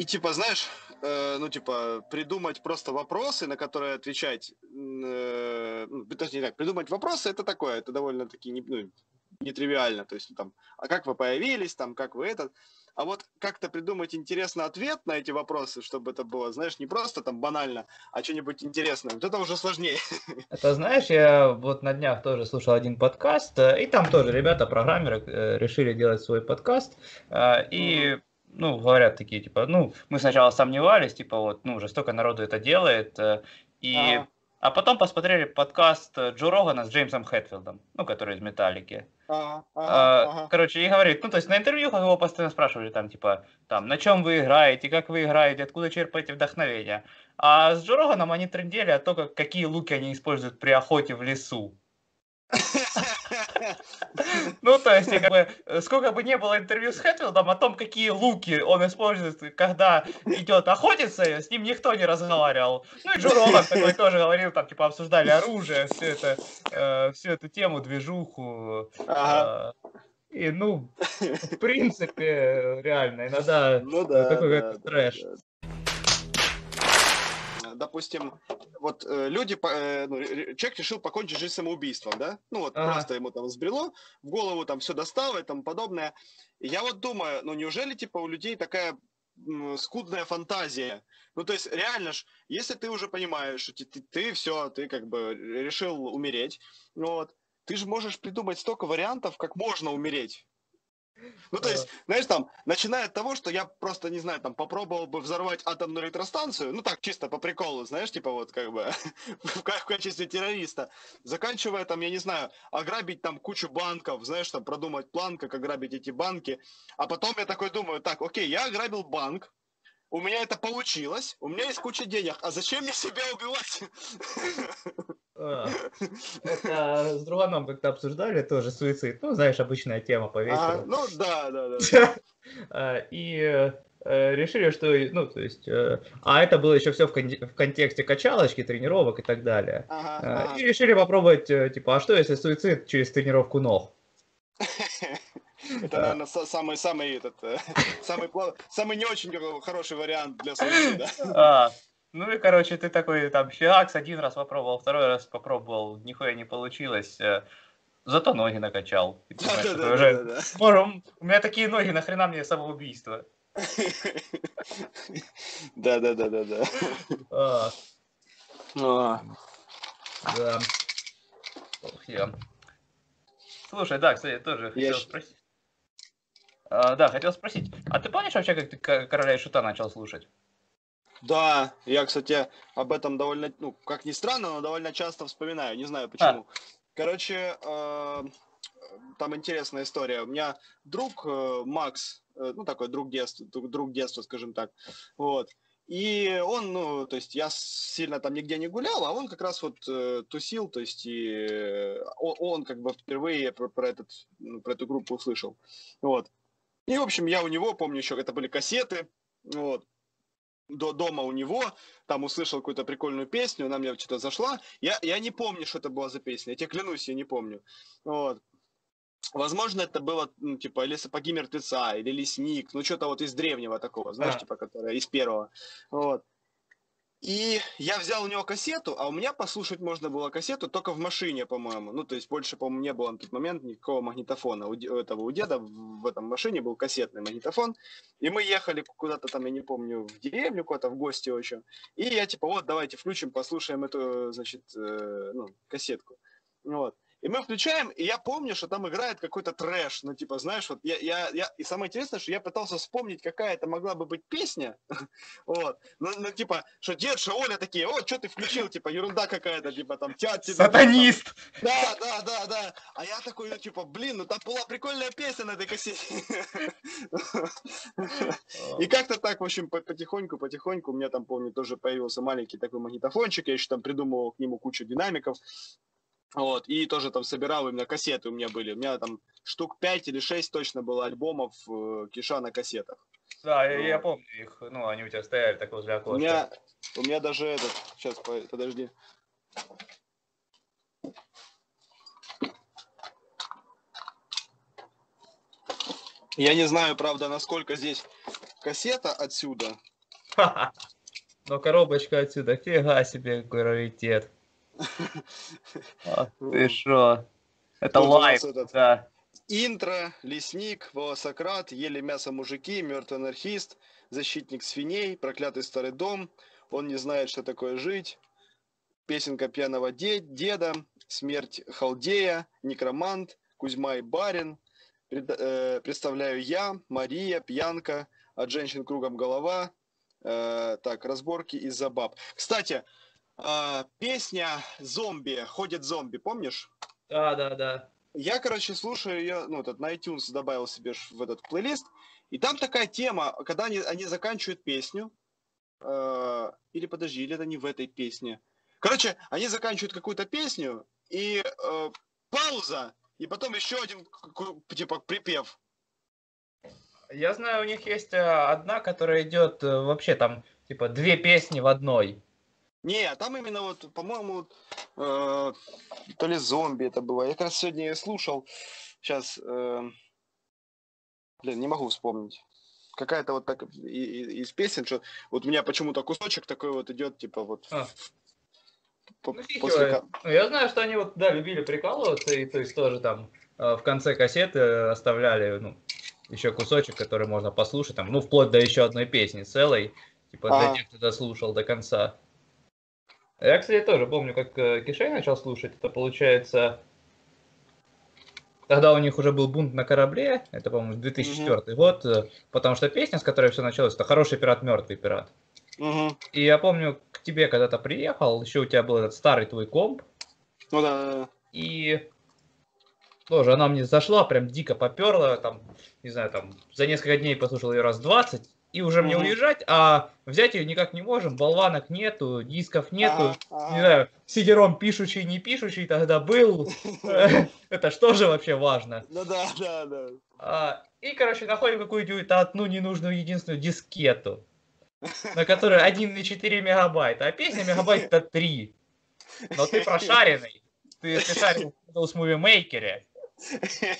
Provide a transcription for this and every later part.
и типа, знаешь, э, ну типа придумать просто вопросы, на которые отвечать, э, ну, точнее так, придумать вопросы это такое, это довольно-таки не, ну, нетривиально, то есть там, а как вы появились, там, как вы этот, а вот как-то придумать интересный ответ на эти вопросы, чтобы это было, знаешь, не просто там банально, а что-нибудь интересное. Вот это уже сложнее. Это знаешь, я вот на днях тоже слушал один подкаст, э, и там тоже ребята, программеры, э, решили делать свой подкаст, э, и ну, говорят такие, типа, ну, мы сначала сомневались, типа, вот, ну, уже столько народу это делает, и а. А потом посмотрели подкаст э, Джо Рогана с Джеймсом Хэтфилдом, ну, который из Металлики. Ага, ага, а, ага. Короче, и говорит, ну, то есть на интервью его постоянно спрашивали, там, типа, там, на чем вы играете, как вы играете, откуда черпаете вдохновение. А с Джо Роганом они трендели о том, какие луки они используют при охоте в лесу. Ну, то есть, как бы, сколько бы не было интервью с Хэтфилдом о том, какие луки он использует, когда идет охотиться, с ним никто не разговаривал. Ну, и Джо Роган такой тоже говорил, там, типа, обсуждали оружие, все это, э, всю эту тему, движуху. Ага. Э, и, ну, в принципе, реально, иногда ну, да, такой да, как трэш. Да, допустим, вот э, люди, э, ну, человек решил покончить жизнь самоубийством, да? Ну вот ага. просто ему там сбрело, в голову там все достало и тому подобное. И я вот думаю, ну неужели типа у людей такая скудная фантазия. Ну, то есть, реально ж, если ты уже понимаешь, что ты, ты, ты все, ты как бы решил умереть, вот, ты же можешь придумать столько вариантов, как можно умереть. Ну, то есть, знаешь, там, начиная от того, что я просто, не знаю, там, попробовал бы взорвать атомную электростанцию, ну, так, чисто по приколу, знаешь, типа вот, как бы, в качестве террориста, заканчивая, там, я не знаю, ограбить там кучу банков, знаешь, там, продумать план, как ограбить эти банки, а потом я такой думаю, так, окей, я ограбил банк, у меня это получилось, у меня есть куча денег, а зачем мне себя убивать? А, это с Друганом как-то обсуждали тоже суицид. Ну, знаешь, обычная тема по вечеру. А, ну, да, да, да. А, и э, решили, что, ну, то есть, э, а это было еще все в, кон- в контексте качалочки, тренировок и так далее. Ага, ага. И решили попробовать, э, типа, а что если суицид через тренировку ног? Это, наверное, самый, самый, этот, самый, самый не очень хороший вариант для суицида. Ну и, короче, ты такой там фиакс один раз попробовал, второй раз попробовал, нихуя не получилось. Э, зато ноги накачал. Да, да, да, уже... да, да. у меня такие ноги, нахрена мне самоубийство? Да, да, да, да, да. А. А. Да. Ох, я. Слушай, да, кстати, тоже хотел спросить. А, да, хотел спросить. А ты помнишь вообще, как ты Короля и Шута начал слушать? Да, я, кстати, об этом довольно, ну, как ни странно, но довольно часто вспоминаю, не знаю почему. А. Короче, э, там интересная история. У меня друг э, Макс, э, ну, такой друг детства, друг детства, скажем так, вот. И он, ну, то есть я сильно там нигде не гулял, а он как раз вот э, тусил, то есть и э, он, он как бы впервые про, про, этот, ну, про эту группу услышал. Вот. И, в общем, я у него, помню еще, это были кассеты, вот до дома у него, там услышал какую-то прикольную песню, она мне что-то зашла. Я, я не помню, что это была за песня, я тебе клянусь, я не помню. Вот. Возможно, это было, ну, типа, или «Сапоги мертвеца», или «Лесник», ну, что-то вот из древнего такого, знаешь, а. типа, которое из первого. Вот. И я взял у него кассету, а у меня послушать можно было кассету только в машине, по-моему. Ну, то есть больше, по-моему, не было на тот момент никакого магнитофона. У, этого, у деда в этом машине был кассетный магнитофон. И мы ехали куда-то там, я не помню, в деревню куда-то, в гости очень. И я типа, вот, давайте включим, послушаем эту, значит, э, ну, кассетку. Вот. И мы включаем, и я помню, что там играет какой-то трэш, ну, типа, знаешь, вот я, я, я, и самое интересное, что я пытался вспомнить, какая это могла бы быть песня, вот, ну, ну, типа, что дед, что Оля такие, о, что ты включил, типа, ерунда какая-то, типа, там, тят тебя. Сатанист! да, да, да, да, а я такой, ну, типа, блин, ну, там была прикольная песня на этой кассете. И как-то так, в общем, потихоньку, потихоньку, у меня там, помню, тоже появился маленький такой магнитофончик, я еще там придумывал к нему кучу динамиков, вот, и тоже там собирал, именно кассеты у меня были. У меня там штук 5 или 6 точно было альбомов э, Киша на кассетах. Да, ну, я помню их, ну, они у тебя стояли так возле окошка. У меня, у меня даже этот, сейчас, подожди. Я не знаю, правда, насколько здесь кассета отсюда. Но коробочка отсюда, фига себе, какой раритет. ты шо? Это live, да. Интро, лесник, волосократ, ели мясо мужики, мертвый анархист, защитник свиней, проклятый старый дом, он не знает, что такое жить, песенка пьяного деда, смерть халдея, некромант, Кузьма и барин, э, представляю я, Мария, пьянка, от женщин кругом голова, э, так, разборки из-за баб. Кстати, э, песня «Зомби», «Ходит зомби», помнишь? Да, да, да. Я, короче, слушаю ее, ну, этот, на iTunes добавил себе в этот плейлист, и там такая тема, когда они, они заканчивают песню, э, или подожди, или это не в этой песне. Короче, они заканчивают какую-то песню, и э, пауза, и потом еще один, типа, припев. Я знаю, у них есть одна, которая идет э, вообще там, типа, две песни в одной. Не, там именно вот, по-моему, э, то ли зомби это было. Я как раз сегодня ее слушал. Сейчас, э, блин, не могу вспомнить. Какая-то вот так из песен, что вот у меня почему-то кусочек такой вот идет, типа вот а. ну, после... Ну, я знаю, что они вот, да, любили прикалываться, и то есть тоже там э, в конце кассеты оставляли, ну, еще кусочек, который можно послушать, там, ну, вплоть до еще одной песни целой, типа, для а. тех, кто дослушал до конца. Я, кстати, тоже помню, как э, Кишей начал слушать. Это получается... Тогда у них уже был бунт на корабле, это, по-моему, 2004 mm-hmm. год, э, потому что песня, с которой все началось, это «Хороший пират, мертвый пират». Mm-hmm. И я помню, к тебе когда-то приехал, еще у тебя был этот старый твой комп. Ну да. И тоже она мне зашла, прям дико поперла, там, не знаю, там, за несколько дней послушал ее раз 20, и уже мне уезжать, а взять ее никак не можем, болванок нету, дисков нету, не знаю, сидером пишущий, не пишущий тогда был, это что же вообще важно? Ну да, да, да. А, и, короче, находим какую-нибудь одну ненужную единственную дискету, на которой 1,4 мегабайта, а песня мегабайт это 3. Но ты прошаренный, ты, ты шарил в Movie Maker,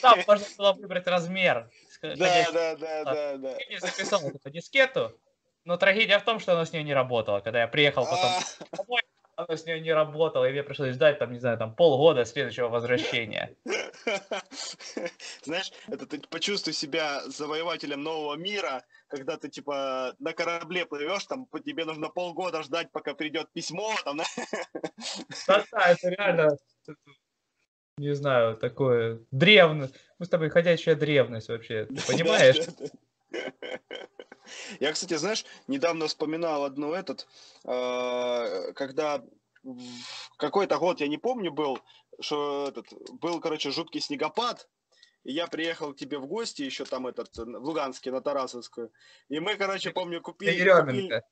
там можно было выбрать размер да, да, да, да, да. Я не записал эту дискету, но трагедия в том, что она с ней не работала. Когда я приехал потом а. домой, она с ней не работала, и мне пришлось ждать, там, не знаю, там полгода следующего возвращения. Знаешь, это ты почувствуй себя завоевателем нового мира, когда ты, типа, на корабле плывешь, там, тебе нужно полгода ждать, пока придет письмо, там, да, да, это реально не знаю, такое древное. Мы с тобой ходячая древность вообще, ты понимаешь? Я, кстати, знаешь, недавно вспоминал одну этот, а, когда какой-то год, я не помню, был, что этот, был, короче, жуткий снегопад, и я приехал к тебе в гости, еще там этот, в Луганске, на Тарасовскую, и мы, короче, помню, купили... купили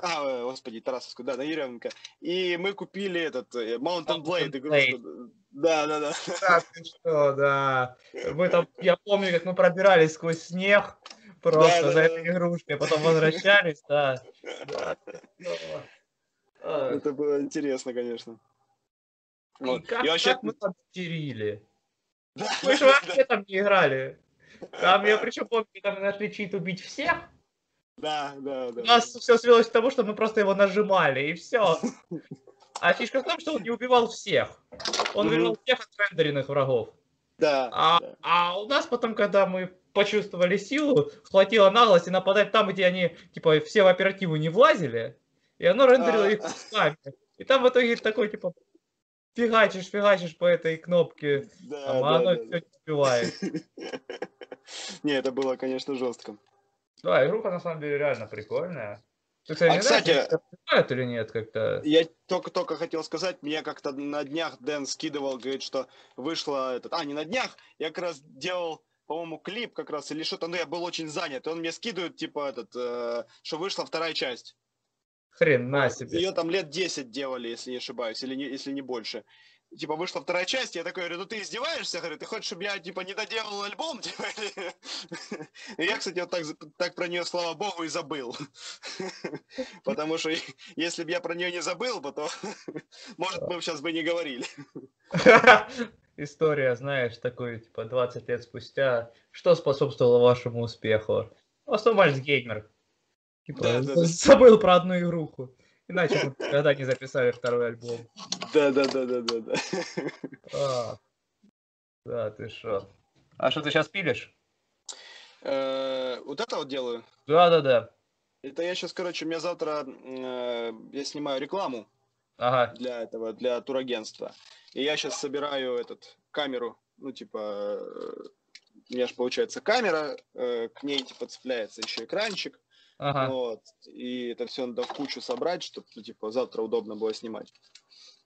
а, э, господи, Тарасовскую, да, на Еременко. И мы купили этот э, Mountain Blade игрушку. Да, да, да. Да, ты что, да. Мы там, я помню, как мы пробирались сквозь снег просто да, за да, этой да. игрушкой, а потом возвращались, да. Это было интересно, конечно. Вот. И как, и вообще... как мы там стерили? Да, мы же вообще там не играли. Там я причем помню, мы нашли чит убить всех, да, да, да. У нас все свелось к тому, что мы просто его нажимали, и все. А фишка в том, что он не убивал всех. Он убивал всех отрендеренных врагов. Да, а, да. а у нас потом, когда мы почувствовали силу, хватило наглости нападать там, где они, типа, все в оперативу не влазили, и оно рендерило а. их кусками. И там в итоге такой, типа, фигачишь, фигачишь по этой кнопке, да, там, а да, оно да, все да. не убивает. Не, это было, конечно, жестко. Да, игруха на самом деле реально прикольная. Ты, кстати, а, кстати, знаешь, или нет как-то? Я только-только хотел сказать, мне как-то на днях Дэн скидывал, говорит, что вышло этот... А, не на днях, я как раз делал, по-моему, клип как раз, или что-то, но я был очень занят, и он мне скидывает, типа, этот, э, что вышла вторая часть. Хрен на себе. Ее там лет 10 делали, если не ошибаюсь, или не, если не больше типа, вышла вторая часть, я такой говорю, ну ты издеваешься, говорю, ты хочешь, чтобы я, типа, не доделал альбом, типа, я, кстати, вот так, так про нее, слава богу, и забыл, потому что если бы я про нее не забыл, то, может, мы сейчас бы не говорили. История, знаешь, такой, типа, 20 лет спустя, что способствовало вашему успеху? В основном Альцгеймер. Типа, да, да, забыл про одну игруху. Иначе мы никогда не записали второй альбом. Да, да, да, да, да, да. А, да, ты что? А что ты сейчас пилишь? Э, вот это вот делаю? Да, да, да. Это я сейчас, короче, у меня завтра э, я снимаю рекламу ага. для этого, для турагентства. И я сейчас собираю этот камеру, ну типа, э, у меня же получается камера, э, к ней типа цепляется еще экранчик. Ага. Вот, и это все надо в кучу собрать, чтобы, ну, типа, завтра удобно было снимать.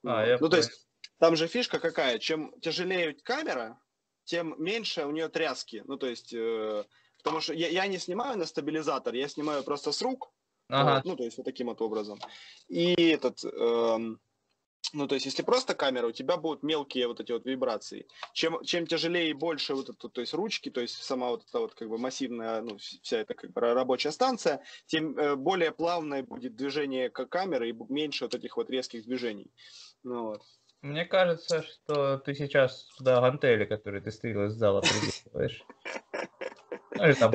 А, вот. ну, то есть, там же фишка какая, чем тяжелее камера, тем меньше у нее тряски. Ну, то есть, э, потому что я, я не снимаю на стабилизатор, я снимаю просто с рук. Ага. Вот, ну, то есть, вот таким вот образом. И этот... Э, ну, то есть, если просто камера, у тебя будут мелкие вот эти вот вибрации. Чем, чем тяжелее и больше вот это, то есть ручки, то есть сама вот эта вот как бы массивная, ну, вся эта как бы рабочая станция, тем э, более плавное будет движение камеры и меньше вот этих вот резких движений. Ну, вот. Мне кажется, что ты сейчас туда гантели, которые ты стырил из зала, придумываешь. Ну, или там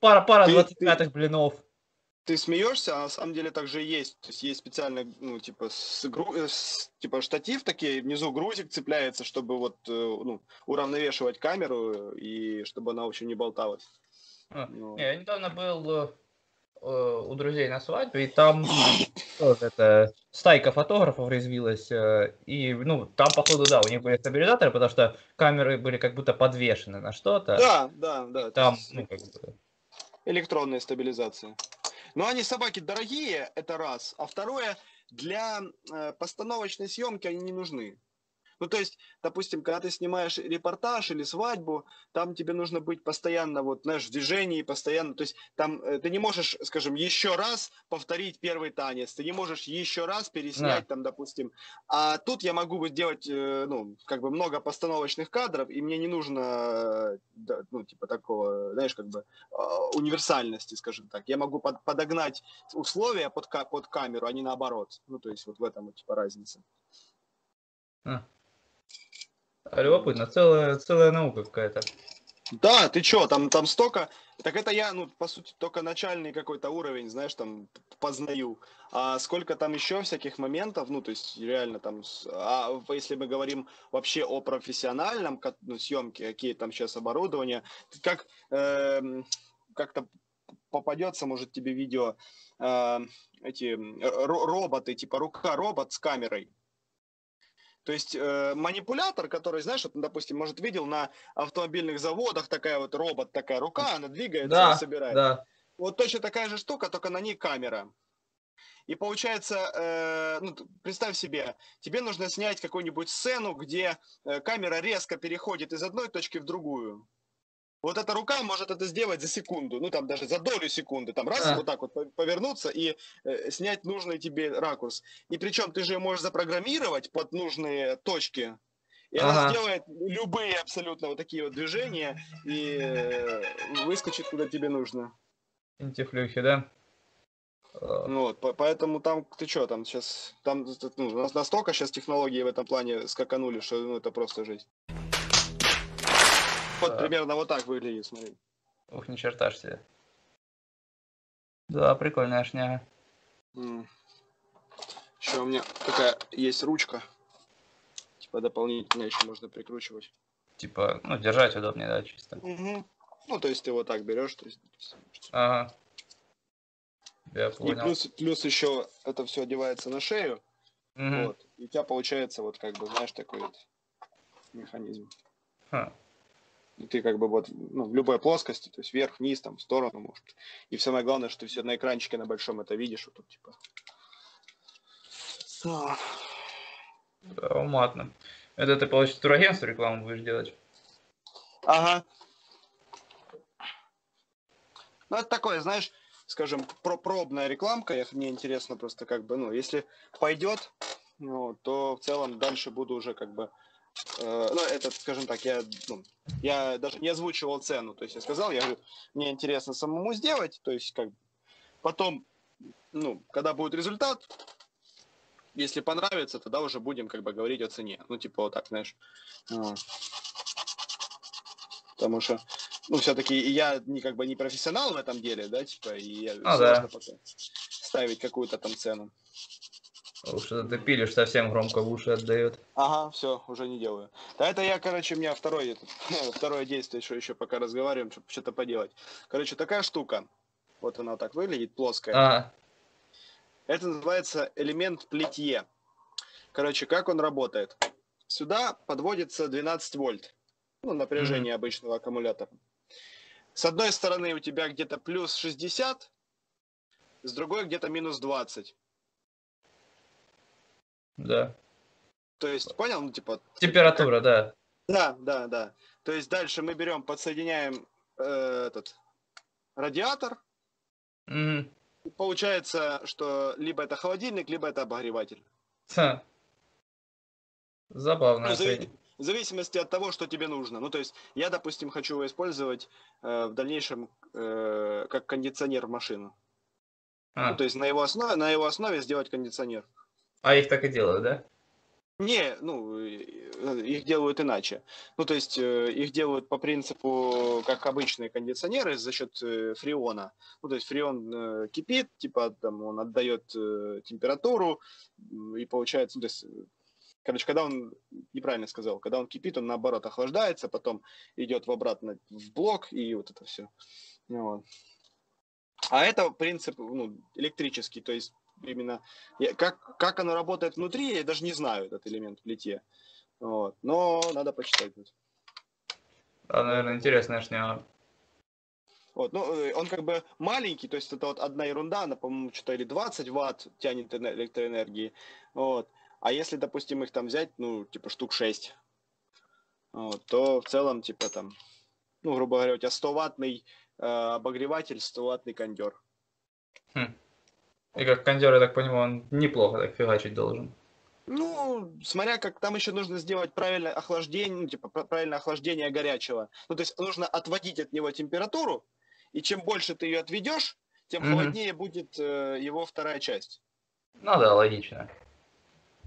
пара, пара, 25-х блинов ты смеешься, а на самом деле так же и есть. То есть есть специально, ну, типа, с, э, с, типа штатив такие, внизу грузик цепляется, чтобы вот, э, ну, уравновешивать камеру и чтобы она вообще не болталась. А, ну. Я недавно был э, у друзей на свадьбе, и там тоже это стайка фотографов резвилась, и, ну, там, походу, да, у них были стабилизаторы, потому что камеры были как будто подвешены на что-то. Да, да, да. Там, ну, как бы... Электронная стабилизация. Но они собаки дорогие, это раз. А второе, для э, постановочной съемки они не нужны. Ну, то есть, допустим, когда ты снимаешь репортаж или свадьбу, там тебе нужно быть постоянно, вот, знаешь, в движении, постоянно, то есть, там э, ты не можешь, скажем, еще раз повторить первый танец, ты не можешь еще раз переснять, да. там, допустим. А тут я могу делать, э, ну, как бы много постановочных кадров, и мне не нужно, ну, типа, такого, знаешь, как бы, а, универсальности, скажем так. Я могу под, подогнать условия под, под камеру, а не наоборот. Ну, то есть, вот в этом, типа, разница. А. Любопытно, целая, целая наука какая-то. Да, ты чё, там, там столько... Так это я, ну, по сути, только начальный какой-то уровень, знаешь, там, познаю. А сколько там еще всяких моментов, ну, то есть, реально там... А если мы говорим вообще о профессиональном ну, съемке, какие там сейчас оборудования, как э, как-то попадется, может, тебе видео, э, эти роботы, типа рука-робот с камерой. То есть э, манипулятор, который, знаешь, вот, допустим, может, видел на автомобильных заводах такая вот робот, такая рука, она двигается да, и собирает. Да. Вот точно такая же штука, только на ней камера. И получается, э, ну, представь себе, тебе нужно снять какую-нибудь сцену, где э, камера резко переходит из одной точки в другую. Вот эта рука может это сделать за секунду, ну там даже за долю секунды, там раз, а. вот так вот повернуться и э, снять нужный тебе ракурс. И причем ты же можешь запрограммировать под нужные точки. И ага. она сделает любые абсолютно вот такие вот движения и э, выскочит куда тебе нужно. Интифлюхи, да? Ну, вот, по поэтому там, ты что, там сейчас, там ну, настолько сейчас технологии в этом плане скаканули, что ну, это просто жизнь. Вот примерно вот так выглядит, смотри. Ух, ни черта ж себе. Да, прикольная шняга. Mm. Еще у меня такая есть ручка. Типа дополнительно еще можно прикручивать. Типа, ну, держать удобнее, да, чисто. Угу. Ну, то есть ты вот так берешь, то есть. Ага. Я понял. И плюс, плюс еще это все одевается на шею. Угу. Вот. И у тебя получается вот как бы, знаешь, такой вот механизм. Ха. И ты как бы вот ну, в любой плоскости, то есть вверх, вниз, там, в сторону, может. И самое главное, что ты все на экранчике на большом это видишь, вот тут типа. Да, уматно. Это ты, получится, турагентство рекламу будешь делать? Ага. Ну, это такое, знаешь, скажем, про пробная рекламка. Я, мне интересно просто как бы, ну, если пойдет, ну, то в целом дальше буду уже как бы Э, ну, это, скажем так, я, ну, я даже не озвучивал цену, то есть я сказал, я говорю, мне интересно самому сделать, то есть как потом, ну, когда будет результат, если понравится, тогда уже будем как бы говорить о цене, ну, типа вот так, знаешь, потому что ну, все-таки я не как бы не профессионал в этом деле, да, типа, и а, да. ставить какую-то там цену. Уж ты пилишь, совсем громко в уши отдает. Ага, все, уже не делаю. Да это я, короче, у меня второе, второе действие, что еще пока разговариваем, чтобы что-то поделать. Короче, такая штука. Вот она так выглядит, плоская. Ага. Это называется элемент плетье. Короче, как он работает? Сюда подводится 12 вольт. Ну, напряжение mm-hmm. обычного аккумулятора. С одной стороны у тебя где-то плюс 60, с другой где-то минус 20. Да. То есть, понял? Ну, типа... Температура, как... да. Да, да, да. То есть дальше мы берем, подсоединяем э, этот радиатор. Mm. получается, что либо это холодильник, либо это обогреватель. Ха. Забавно. Ну, зави... В зависимости от того, что тебе нужно. Ну, то есть, я, допустим, хочу его использовать э, в дальнейшем э, как кондиционер в машину. А. Ну, то есть, на его, основе, на его основе сделать кондиционер. А их так и делают, да? Не, ну, их делают иначе. Ну, то есть, э, их делают по принципу, как обычные кондиционеры, за счет э, фреона. Ну, то есть, фреон э, кипит, типа, там, он отдает температуру, и получается, ну, то есть, Короче, когда он, неправильно сказал, когда он кипит, он наоборот охлаждается, потом идет в обратно в блок и вот это все. Вот. А это принцип ну, электрический, то есть именно я, как, как оно работает внутри, я даже не знаю этот элемент в плите. Вот. Но надо почитать. Да, наверное, интересная шняга. Вот, ну, э, он как бы маленький, то есть это вот одна ерунда, она, по-моему, что-то или 20 ватт тянет электроэнергии. Вот. А если, допустим, их там взять, ну, типа штук 6, вот, то в целом, типа там, ну, грубо говоря, у тебя 100-ваттный э, обогреватель, 100-ваттный кондер. Хм. И как кондер, я так понимаю, он неплохо так фигачить должен. Ну, смотря как там еще нужно сделать правильное охлаждение, ну, типа правильное охлаждение горячего. Ну, то есть нужно отводить от него температуру, и чем больше ты ее отведешь, тем mm-hmm. холоднее будет э, его вторая часть. Ну да, логично.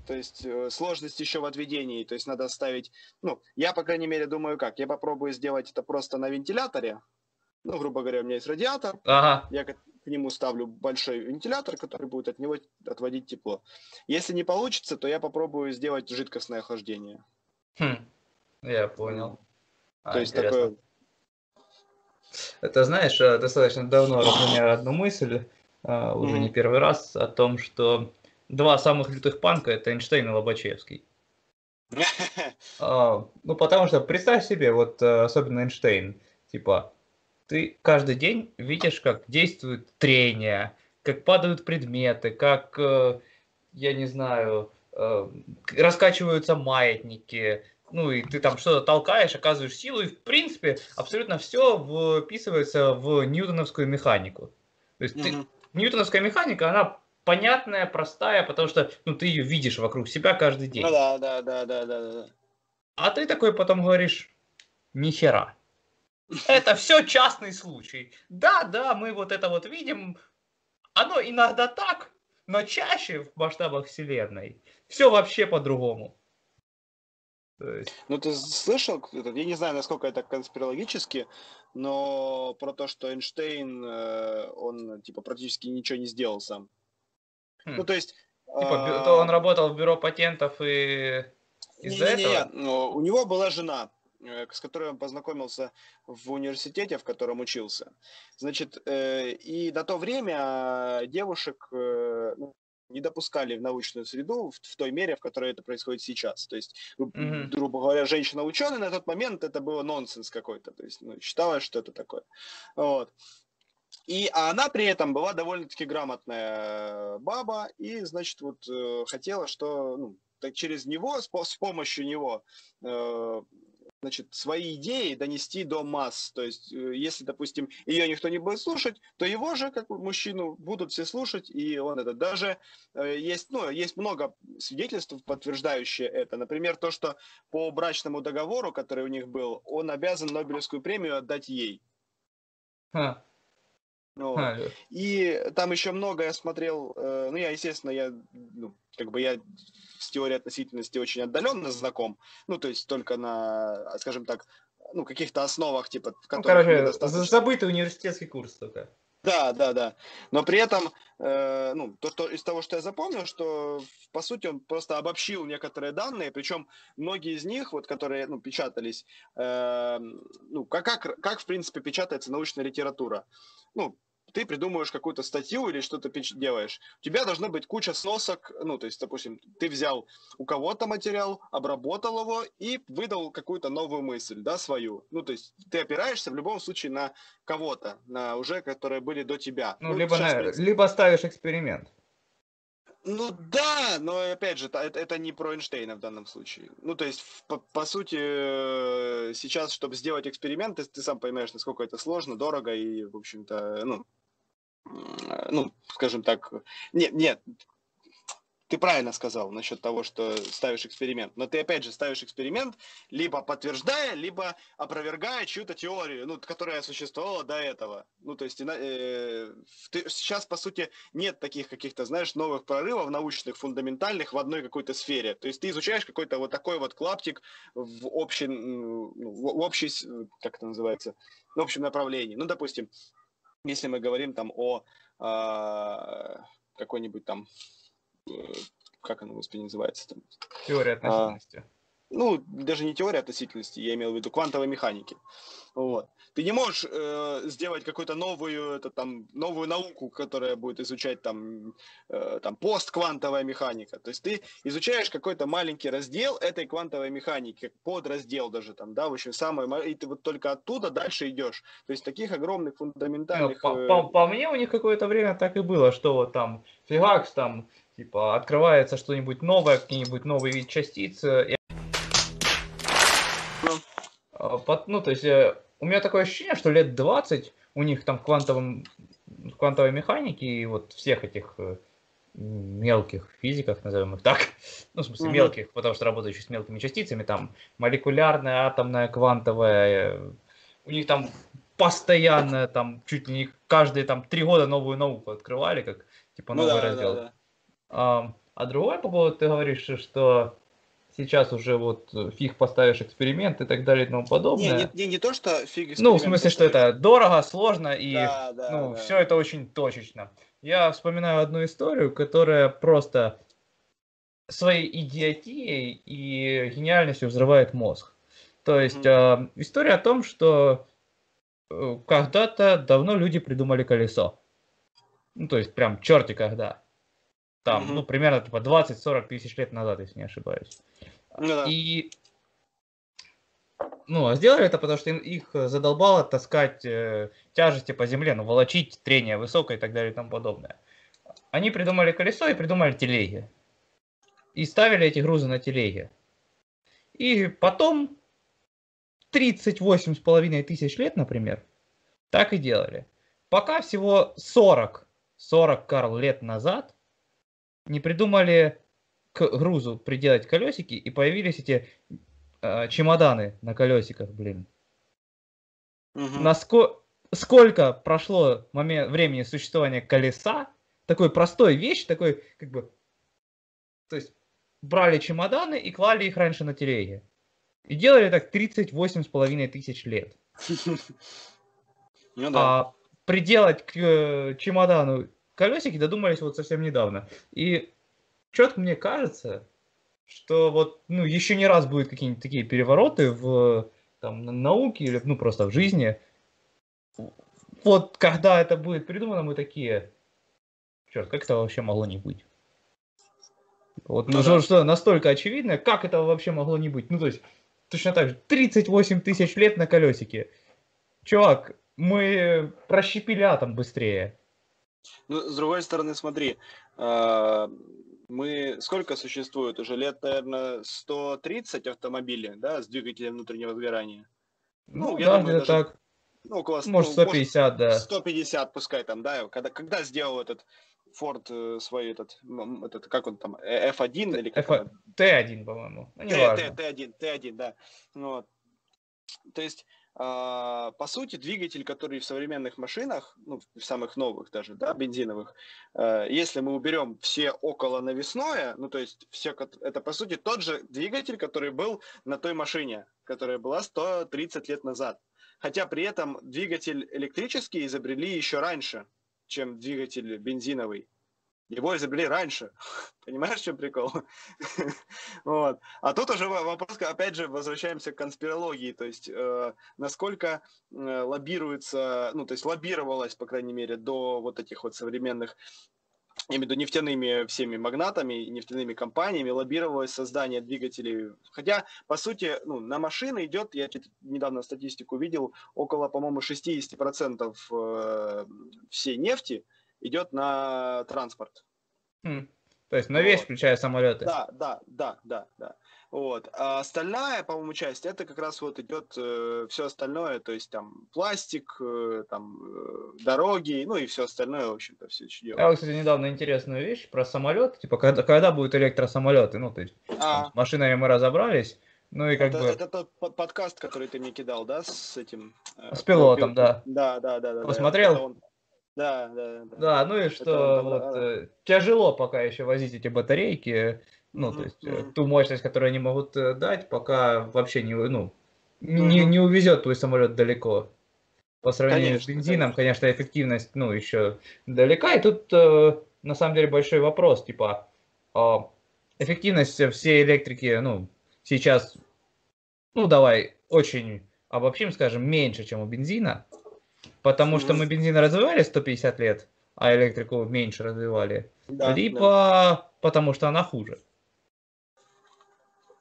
То есть э, сложность еще в отведении. То есть надо ставить... Ну, я, по крайней мере, думаю как. Я попробую сделать это просто на вентиляторе. Ну, грубо говоря, у меня есть радиатор. Ага. Я нему ставлю большой вентилятор, который будет от него отводить тепло. Если не получится, то я попробую сделать жидкостное охлаждение. Хм. Я понял. То а, есть интересно. такое... Это, знаешь, э, достаточно давно разгоняю одну мысль, э, уже mm-hmm. не первый раз, о том, что два самых лютых панка это Эйнштейн и Лобачевский. а, ну, потому что представь себе, вот э, особенно Эйнштейн, типа, ты каждый день видишь, как действует трение, как падают предметы, как, э, я не знаю, э, раскачиваются маятники, ну и ты там что-то толкаешь, оказываешь силу, и в принципе абсолютно все вписывается в ньютоновскую механику. То есть mm-hmm. ты, ньютоновская механика, она понятная, простая, потому что ну, ты ее видишь вокруг себя каждый день. Ну да, да, да, да, да, да. А ты такой потом говоришь, нихера. Это все частный случай. Да, да, мы вот это вот видим. Оно иногда так, но чаще в масштабах Вселенной все вообще по-другому. Есть... Ну, ты слышал, я не знаю, насколько это конспирологически, но про то, что Эйнштейн, э, он, типа, практически ничего не сделал сам. Хм. Ну, то есть... Типа, а... то он работал в бюро патентов и из-за этого? Не, но у него была жена, с которой он познакомился в университете, в котором учился. Значит, э, и на то время девушек э, ну, не допускали в научную среду в, в той мере, в которой это происходит сейчас. То есть, mm-hmm. грубо говоря, женщина-ученый на тот момент это было нонсенс какой-то. То есть, ну, считалось, что это такое. Вот. И а она при этом была довольно-таки грамотная баба и, значит, вот э, хотела, что ну, так через него, с, с помощью него, э, значит, свои идеи донести до масс. То есть, э, если, допустим, ее никто не будет слушать, то его же, как мужчину, будут все слушать, и он это даже э, есть, ну, есть много свидетельств, подтверждающие это. Например, то, что по брачному договору, который у них был, он обязан Нобелевскую премию отдать ей. Ха. А, и там еще много я смотрел, э, ну я, естественно, я, ну, как бы я с теорией относительности очень отдаленно знаком, ну то есть только на, скажем так, ну, каких-то основах, типа, в ну, короче, достаточно... забытый университетский курс только. Да, да, да. Но при этом, э, ну, то, что из того, что я запомнил, что по сути он просто обобщил некоторые данные, причем многие из них, вот, которые, ну, печатались, э, ну, как, как, как, в принципе, печатается научная литература. Ну, ты придумываешь какую-то статью или что-то делаешь, у тебя должна быть куча сносок, ну, то есть, допустим, ты взял у кого-то материал, обработал его и выдал какую-то новую мысль, да, свою. Ну, то есть, ты опираешься в любом случае на кого-то, на уже, которые были до тебя. Ну, ну либо, сейчас, на, либо ставишь эксперимент. Ну да, но опять же, это, это не про Эйнштейна в данном случае. Ну, то есть, по, по сути, э, сейчас, чтобы сделать эксперимент, ты, ты сам понимаешь, насколько это сложно, дорого и, в общем-то, ну, ну, скажем так, нет, нет, ты правильно сказал насчет того, что ставишь эксперимент. Но ты опять же ставишь эксперимент, либо подтверждая, либо опровергая чью-то теорию, ну, которая существовала до этого. Ну, то есть э, ты, сейчас, по сути, нет таких каких-то, знаешь, новых прорывов научных, фундаментальных в одной какой-то сфере. То есть ты изучаешь какой-то вот такой вот клаптик в общий, ну, в общий, как это называется, в общем направлении. Ну, допустим, если мы говорим там о э, какой-нибудь там Э, как она, господи, называется там? Теория а, относительности. А, ну, даже не теория относительности, я имел в виду квантовой механики. Вот. Ты не можешь э, сделать какую-то новую, это, там, новую науку, которая будет изучать там, э, там постквантовая механика. То есть ты изучаешь какой-то маленький раздел этой квантовой механики, подраздел даже там, да, в общем, самый, и ты вот только оттуда дальше идешь. То есть таких огромных фундаментальных... Ну, по, по, по мне у них какое-то время так и было, что вот там фигакс там Типа открывается что-нибудь новое, какие-нибудь новые вид частиц. И... Ну. ну, то есть э, у меня такое ощущение, что лет 20 у них там в квантовом, в квантовой механике и вот всех этих э, мелких физиках, назовем их так, ну, в смысле угу. мелких, потому что работающих с мелкими частицами, там молекулярная, атомная, квантовая, э, у них там постоянно, там, чуть ли не каждые там три года новую науку открывали, как, типа, новый ну, да, раздел. Да, да. А, а другой по поводу, ты говоришь, что сейчас уже вот фиг поставишь эксперимент и так далее и тому подобное. Не, не, не, не то, что фиг Ну, в смысле, что это дорого, сложно и да, да, ну, да. все это очень точечно. Я вспоминаю одну историю, которая просто своей идиотией и гениальностью взрывает мозг. То есть mm-hmm. э, история о том, что э, когда-то давно люди придумали колесо. Ну, то есть прям черти когда. Там, угу. ну, примерно типа 20-40 тысяч лет назад, если не ошибаюсь. Ну. И ну, а сделали это, потому что их задолбало таскать э, тяжести по земле, ну, волочить, трение высокое и так далее и тому подобное. Они придумали колесо и придумали телеги. И ставили эти грузы на телеги. И потом 38 с половиной тысяч лет, например, так и делали. Пока всего 40, 40 Карл лет назад не придумали к грузу приделать колесики, и появились эти э, чемоданы на колесиках, блин. Угу. Наско... Сколько прошло момент времени существования колеса, такой простой вещь, такой, как бы, то есть, брали чемоданы и клали их раньше на телеге. И делали так 38 с половиной тысяч лет. Ну, да. А приделать к э, чемодану колесики додумались вот совсем недавно. И четко мне кажется, что вот ну, еще не раз будут какие-нибудь такие перевороты в там, науке или ну, просто в жизни. Вот когда это будет придумано, мы такие, черт, как это вообще могло не быть? Вот ну, ну да. что настолько очевидно, как это вообще могло не быть? Ну, то есть, точно так же, 38 тысяч лет на колесике. Чувак, мы прощепили атом быстрее. Ну, с другой стороны, смотри, а, мы сколько существует? Уже лет, наверное, 130 автомобилей, да, с двигателем внутреннего сгорания. Ну, ну я да, думаю, даже, так. Ну, около может, 150, может, да. 150 пускай там, да, когда, когда сделал этот Ford э, свой этот, этот, как он там, э, F1 или как F... Т1, по-моему. Ну, Т, Т, Т1, Т1, да. Вот. То есть по сути, двигатель, который в современных машинах, ну, в самых новых даже, да, бензиновых, э, если мы уберем все около навесное, ну, то есть все, это, по сути, тот же двигатель, который был на той машине, которая была 130 лет назад. Хотя при этом двигатель электрический изобрели еще раньше, чем двигатель бензиновый. Его изобрели раньше. Понимаешь, в чем прикол? вот. А тут уже вопрос, опять же, возвращаемся к конспирологии. То есть, э, насколько э, лоббируется, ну, то есть лоббировалось, по крайней мере, до вот этих вот современных я имею в виду нефтяными всеми магнатами, нефтяными компаниями лоббировалось создание двигателей. Хотя, по сути, ну, на машины идет, я недавно статистику видел, около, по-моему, 60% э, всей нефти – идет на транспорт. Mm. То есть на весь, вот. включая самолеты. Да, да, да, да, да. Вот. А остальная, по-моему, часть, это как раз вот идет э, все остальное, то есть там пластик, э, там э, дороги, ну и все остальное, в общем-то, все еще дело. Я, кстати, недавно интересную вещь про самолет, типа, когда, когда будут электросамолеты, ну, то есть а. там, с машинами мы разобрались, ну и как это, бы... Это тот подкаст, который ты мне кидал, да, с этим... Э, с пилотом, да. Да, да, да. да Посмотрел? Да, он... Да, да, да. Да, ну и что это, вот, да, да. Э, тяжело пока еще возить эти батарейки, ну, mm-hmm. то есть mm-hmm. ту мощность, которую они могут э, дать, пока вообще не, ну, mm-hmm. не, не увезет твой самолет далеко. По сравнению конечно, с бензином, конечно. конечно, эффективность, ну, еще далека. И тут, э, на самом деле, большой вопрос, типа, э, эффективность всей электрики, ну, сейчас, ну, давай, очень обобщим, скажем, меньше, чем у бензина. Потому что мы бензин развивали 150 лет, а электрику меньше развивали. Да, либо да. потому что она хуже.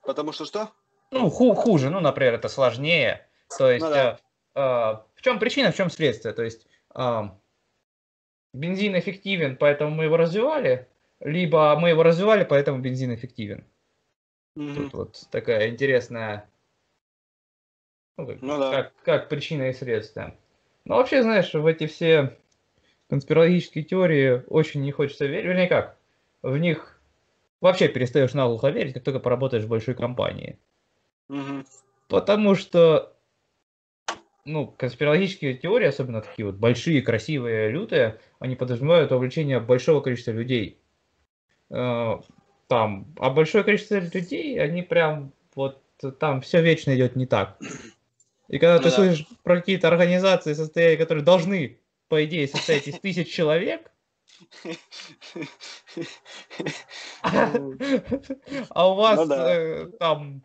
Потому что что? Ну, ху хуже. Ну, например, это сложнее. То есть, ну, да. э, э, в чем причина, в чем следствие? То есть, э, бензин эффективен, поэтому мы его развивали, либо мы его развивали, поэтому бензин эффективен. Mm-hmm. Тут вот такая интересная, ну, как, ну, да. как, как причина и следствие. Ну, вообще, знаешь, в эти все конспирологические теории очень не хочется верить. Вернее, как? В них вообще перестаешь наглухо верить, как только поработаешь в большой компании. Угу. Потому что, ну, конспирологические теории, особенно такие вот большие, красивые, лютые, они подразумевают вовлечение большого количества людей. Э, там, а большое количество людей, они прям вот там все вечно идет не так. И когда ну, ты да. слышишь про какие-то организации, состояния, которые должны, по идее, состоять из тысяч человек, а у вас ну э, там,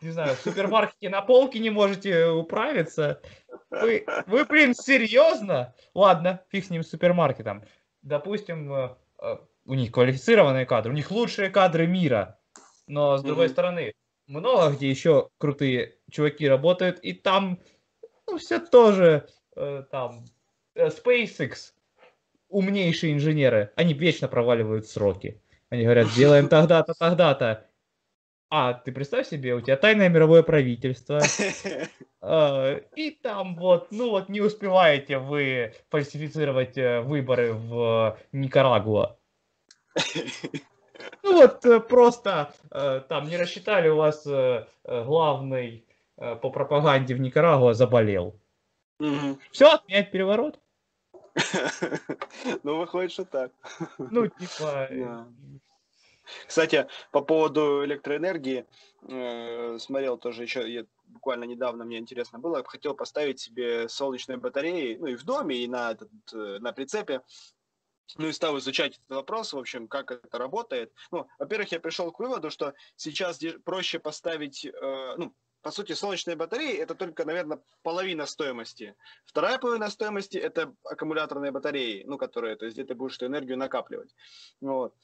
не знаю, в супермаркете на полке не можете управиться, вы, вы блин, серьезно? Ладно, фиг с ним с супермаркетом. Допустим, э, э, у них квалифицированные кадры, у них лучшие кадры мира. Но с другой стороны, много где еще крутые чуваки работают, и там ну, все тоже э, там э, SpaceX, умнейшие инженеры, они вечно проваливают сроки. Они говорят, сделаем тогда-то, тогда-то. А, ты представь себе, у тебя тайное мировое правительство, э, и там вот, ну вот не успеваете вы фальсифицировать э, выборы в Никарагуа. Ну вот э, просто э, там не рассчитали, у вас э, главный по пропаганде в Никарагуа заболел. Угу. Все, отменять переворот. Ну, выходит, что так. Ну, типа... Кстати, по поводу электроэнергии, смотрел тоже еще, буквально недавно мне интересно было, хотел поставить себе солнечные батареи, ну и в доме, и на, этот, на прицепе, ну и стал изучать этот вопрос, в общем, как это работает. Ну, во-первых, я пришел к выводу, что сейчас проще поставить, э, ну, по сути, солнечные батареи это только, наверное, половина стоимости. Вторая половина стоимости это аккумуляторные батареи, ну, которые, то есть, где ты будешь эту энергию накапливать. Вот.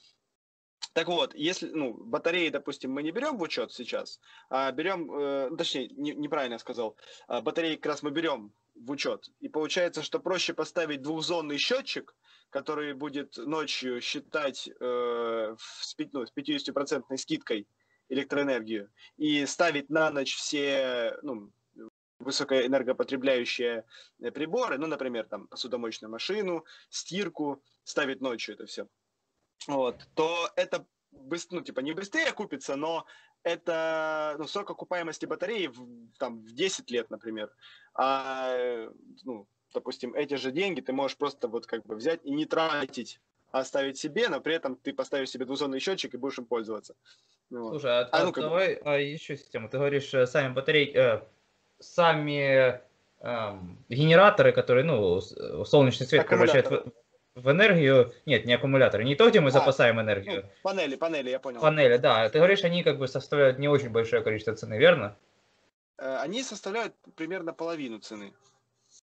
Так вот, если, ну, батареи, допустим, мы не берем в учет сейчас, а берем, э, точнее, не, неправильно сказал, а батареи как раз мы берем в учет. И получается, что проще поставить двухзонный счетчик, который будет ночью считать э, с, ну, с 50% скидкой электроэнергию и ставить на ночь все ну, высокоэнергопотребляющие приборы, ну, например, там посудомоечную машину, стирку, ставить ночью это все, вот, то это быстро, ну, типа, не быстрее купится, но это ну, срок окупаемости батареи в, там, в 10 лет, например. А, ну, допустим, эти же деньги ты можешь просто вот как бы взять и не тратить, а оставить себе, но при этом ты поставишь себе двузонный счетчик и будешь им пользоваться. Ну, Слушай, а, а, ну, как... давай а еще систему. Ты говоришь, э, сами батарейки, э, сами э, генераторы, которые, ну, солнечный свет превращают в, в энергию. Нет, не аккумуляторы, не то, где мы а, запасаем энергию. Ну, панели, панели, я понял. Панели, да. Ты говоришь, они как бы составляют не очень большое количество цены, верно? Они составляют примерно половину цены.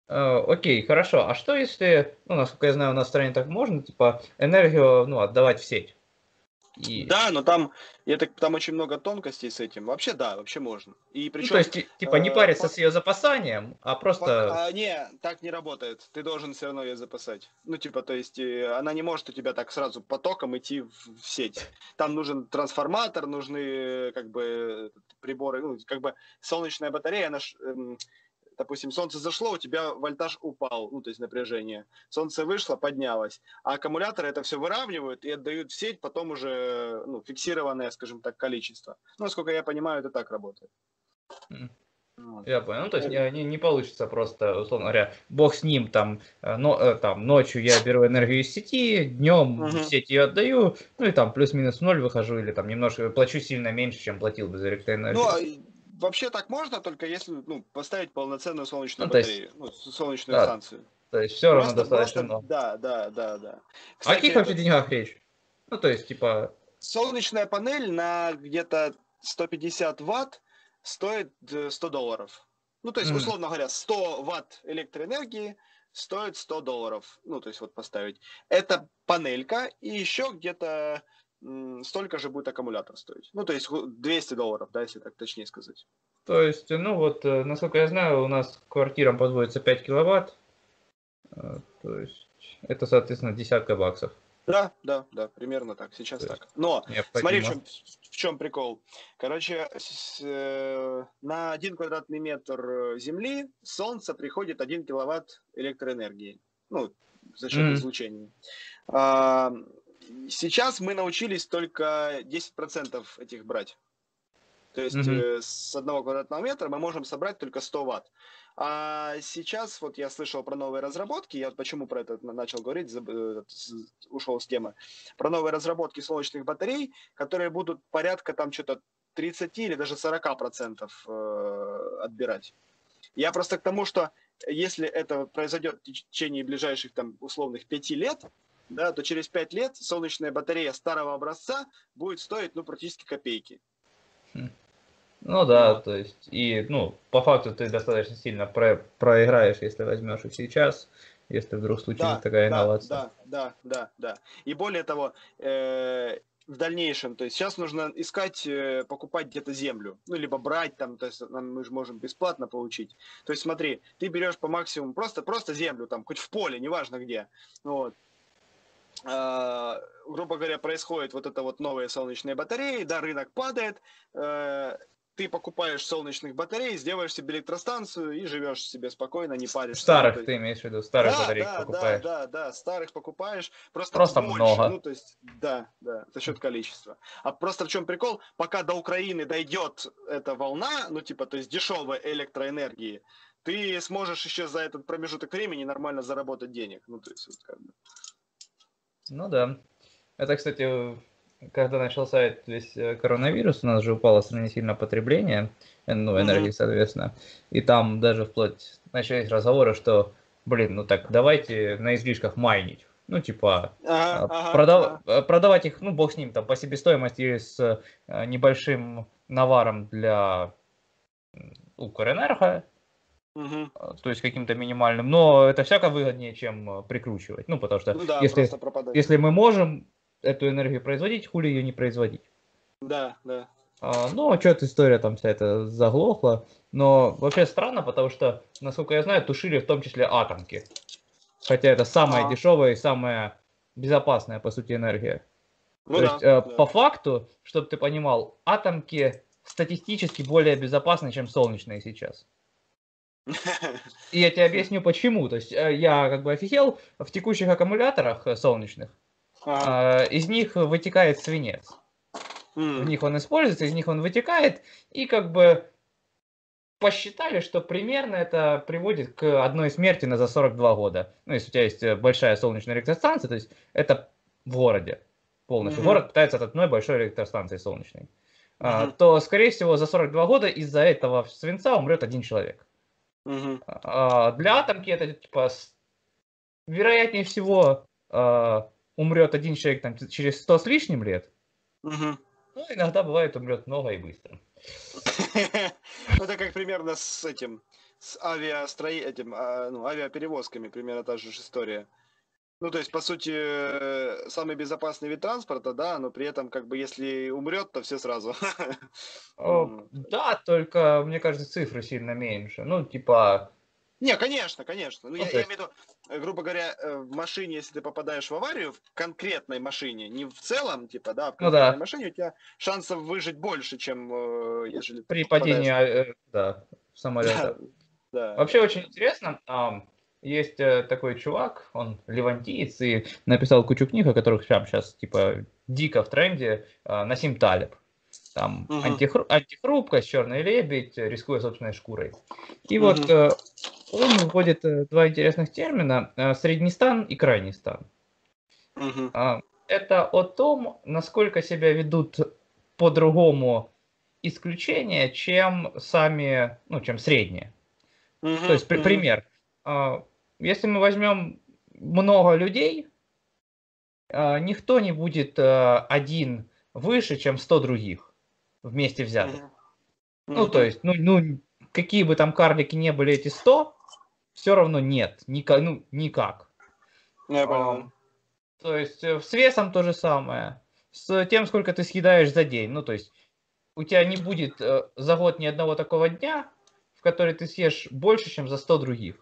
Окей, хорошо. А что если, ну, насколько я знаю, у нас в стране так можно, типа, энергию, ну, отдавать в сеть? И... Да, но там, я так, там очень много тонкостей с этим. Вообще, да, вообще можно. И причем, ну, то есть, типа, не э, париться э, с ее запасанием, а просто... По, а, не, так не работает. Ты должен все равно ее запасать. Ну, типа, то есть, э, она не может у тебя так сразу потоком идти в, в сеть. Там нужен трансформатор, нужны, как бы, приборы, ну, как бы, солнечная батарея, она ж, эм, допустим, солнце зашло, у тебя вольтаж упал, ну, то есть напряжение. Солнце вышло, поднялось. А аккумуляторы это все выравнивают и отдают в сеть потом уже ну, фиксированное, скажем так, количество. Ну, насколько я понимаю, это так работает. Вот. Я понял. Ну, то есть не, не, не получится просто, условно говоря, бог с ним, там, э, но, э, там, ночью я беру энергию из сети, днем угу. в сеть ее отдаю, ну и там плюс-минус ноль выхожу, или там немножко плачу сильно меньше, чем платил без электроэнергии. Ну, а вообще так можно, только если ну, поставить полноценную солнечную ну, батарею, есть, ну, солнечную да, станцию. То есть все равно достаточно просто, много. Да, да, да, да. Кстати, О каких вообще деньгах речь? Ну, то есть, типа... Солнечная панель на где-то 150 ватт стоит 100 долларов. Ну, то есть, условно говоря, 100 ватт электроэнергии стоит 100 долларов. Ну, то есть, вот поставить. Это панелька и еще где-то столько же будет аккумулятор стоить. Ну, то есть 200 долларов, да, если так точнее сказать. То есть, ну вот, э, насколько я знаю, у нас квартирам подводится 5 киловатт. Э, то есть, это, соответственно, десятка баксов. Да, да, да, примерно так, сейчас то так. Но, смотри, в чем, в чем прикол. Короче, с, э, на 1 квадратный метр земли солнце приходит 1 киловатт электроэнергии. Ну, за счет mm. излучения. А, Сейчас мы научились только 10% этих брать. То есть mm-hmm. э, с одного квадратного метра мы можем собрать только 100 ватт. А сейчас вот я слышал про новые разработки, я почему про это начал говорить, заб, э, ушел с темы, про новые разработки солнечных батарей, которые будут порядка там что-то 30 или даже 40 процентов э, отбирать. Я просто к тому, что если это произойдет в течение ближайших там условных 5 лет, да, то через 5 лет солнечная батарея старого образца будет стоить, ну, практически копейки. Хм. Ну да, то есть, и, ну, по факту ты достаточно сильно про проиграешь, если возьмешь их сейчас, если вдруг случится да, такая да, инновация. Да, да, да, да. И более того, э в дальнейшем, то есть сейчас нужно искать, э, покупать где-то землю, ну, либо брать там, то есть мы же можем бесплатно получить. То есть смотри, ты берешь по максимуму просто, просто землю там, хоть в поле, неважно где, вот, грубо говоря, происходит вот это вот новые солнечные батареи, да, рынок падает, uh, ты покупаешь солнечных батарей, сделаешь себе электростанцию и живешь себе спокойно, не паришься. Старых ты имеешь в виду, старых да, батарей да, покупаешь? Да, да, да, старых покупаешь, просто, просто больше, много. Ну, то есть, да, да, за счет количества. А просто в чем прикол, пока до Украины дойдет эта волна, ну, типа, то есть дешевой электроэнергии, ты сможешь еще за этот промежуток времени нормально заработать денег. Ну, то есть, вот как бы. Ну да. Это, кстати, когда начался весь э, коронавирус, у нас же упало сравнительно потребление, э, ну, энергии, mm-hmm. соответственно. И там даже вплоть начались разговоры, что, блин, ну так, давайте на излишках майнить. Ну, типа, ага, ага, продав... ага. продавать их, ну, бог с ним, там, по себестоимости с небольшим наваром для Укрэнерго, Угу. То есть каким-то минимальным. Но это всяко выгоднее, чем э, прикручивать. Ну, потому что ну, да, если, если мы можем эту энергию производить, хули ее не производить. Да, да. А, ну, что-то история там вся эта заглохла. Но вообще странно, потому что, насколько я знаю, тушили в том числе атомки. Хотя это самая а. дешевая и самая безопасная, по сути, энергия. Ну, То да, есть, э, да. по факту, чтобы ты понимал, атомки статистически более безопасны, чем солнечные сейчас. И я тебе объясню почему. То есть э, я как бы офигел, в текущих аккумуляторах солнечных, ага. из них вытекает свинец. в них он используется, из них он вытекает, и как бы посчитали, что примерно это приводит к одной смерти на за 42 года. Ну, если у тебя есть э, большая солнечная электростанция, то есть это в городе полностью. Mm-hmm. Город пытается от одной большой электростанции солнечной. Mm-hmm. А, то, скорее всего, за 42 года из-за этого свинца умрет один человек. А, для атомки это типа вероятнее всего а, умрет один человек там, через 100 с лишним лет. Mm-hmm. Ну, иногда бывает умрет много и быстро. Это как примерно с этим, с авиастрои, этим, а, ну, авиаперевозками, примерно та же история. Ну, то есть, по сути, э, самый безопасный вид транспорта, да, но при этом, как бы, если умрет, то все сразу. О, да, только, мне кажется, цифры сильно меньше. Ну, типа... Не, конечно, конечно. Ну, ну я, есть... я имею в виду, э, грубо говоря, э, в машине, если ты попадаешь в аварию, в конкретной машине, не в целом, типа, да, в конкретной ну, да. машине, у тебя шансов выжить больше, чем если При падении, да, самолета. Да, да. Вообще очень интересно, есть э, такой чувак, он левантиец и написал кучу книг, о которых прям сейчас типа дико в тренде, э, Насим Талиб. Там угу. антихру, антихрупкость, черный лебедь, рискуя собственной шкурой. И угу. вот э, он вводит э, два интересных термина, э, средний стан и крайний стан. Угу. Э, это о том, насколько себя ведут по-другому исключения, чем сами, ну, чем средние. Угу, То есть, угу. пример. А, если мы возьмем много людей, а, никто не будет а, один выше, чем 100 других вместе взятых. Mm-hmm. Ну, то есть, ну, ну, какие бы там карлики не были эти 100, все равно нет, никак, ну, никак. Я понял. То есть, э, с весом то же самое. С тем, сколько ты съедаешь за день. Ну, то есть, у тебя не будет э, за год ни одного такого дня, в который ты съешь больше, чем за 100 других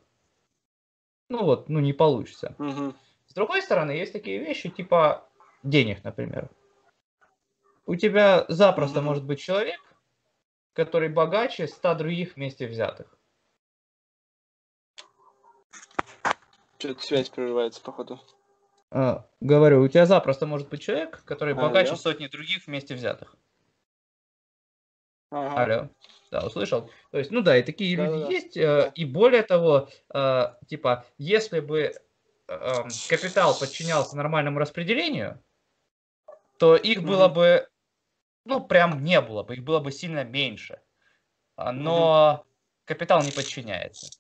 ну вот, ну не получится. Угу. С другой стороны, есть такие вещи, типа денег, например. У тебя запросто угу. может быть человек, который богаче ста других вместе взятых. Что-то связь прерывается, походу. А, говорю, у тебя запросто может быть человек, который а, богаче сотни других вместе взятых. Ага. Алло. Да, услышал. То есть, ну да, и такие да, люди да, есть. Да. И более того, э, типа, если бы эм, капитал подчинялся нормальному распределению, то их было бы, ну, прям не было бы, их было бы сильно меньше. А, но капитал не подчиняется.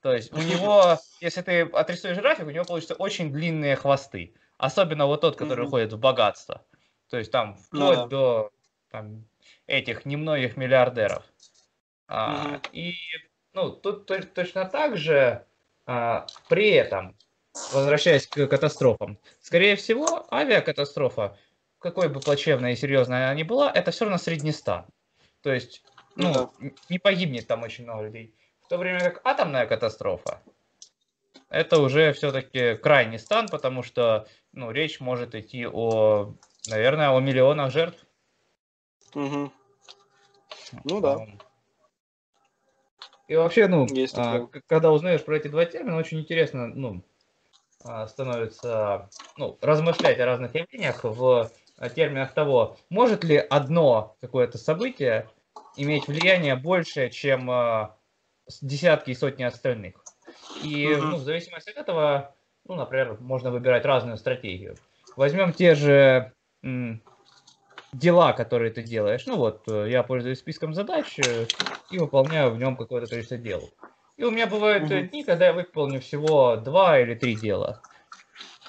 То есть у него, если ты отрисуешь график, у него получится очень длинные хвосты. Особенно вот тот, который уходит в богатство. То есть там вплоть ну до там, этих немногих миллиардеров. А, и ну, тут точно так же а, при этом, возвращаясь к катастрофам, скорее всего, авиакатастрофа, какой бы плачевная и серьезная она ни была, это все равно среднестан. То есть, ну, да. не погибнет там очень много людей. В то время как атомная катастрофа, это уже все-таки крайний стан, потому что, ну, речь может идти о, наверное, о миллионах жертв. Угу. Ну да. И вообще, ну, Есть а, когда узнаешь про эти два термина, очень интересно, ну, а, становится, ну, размышлять о разных явлениях в терминах того, может ли одно какое-то событие иметь влияние большее, чем а, десятки и сотни остальных. И uh-huh. ну, в зависимости от этого, ну, например, можно выбирать разную стратегию. Возьмем те же дела, которые ты делаешь. Ну вот, э, я пользуюсь списком задач э, и выполняю в нем какое-то количество дел. И у меня бывают угу. дни, когда я выполню всего два или три дела.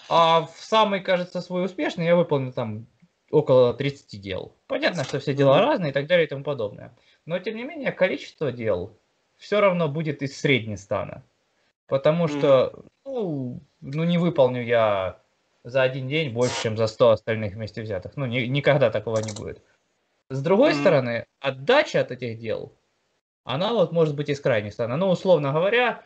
А в самый, кажется, свой успешный я выполню там около 30 дел. Понятно, что все дела разные и так далее и тому подобное. Но, тем не менее, количество дел все равно будет из среднестана. Потому что, ну, ну, не выполню я за один день больше, чем за 100 остальных вместе взятых. Ну, ни, никогда такого не будет. С другой mm-hmm. стороны, отдача от этих дел, она вот может быть из крайней стороны. Ну, условно говоря,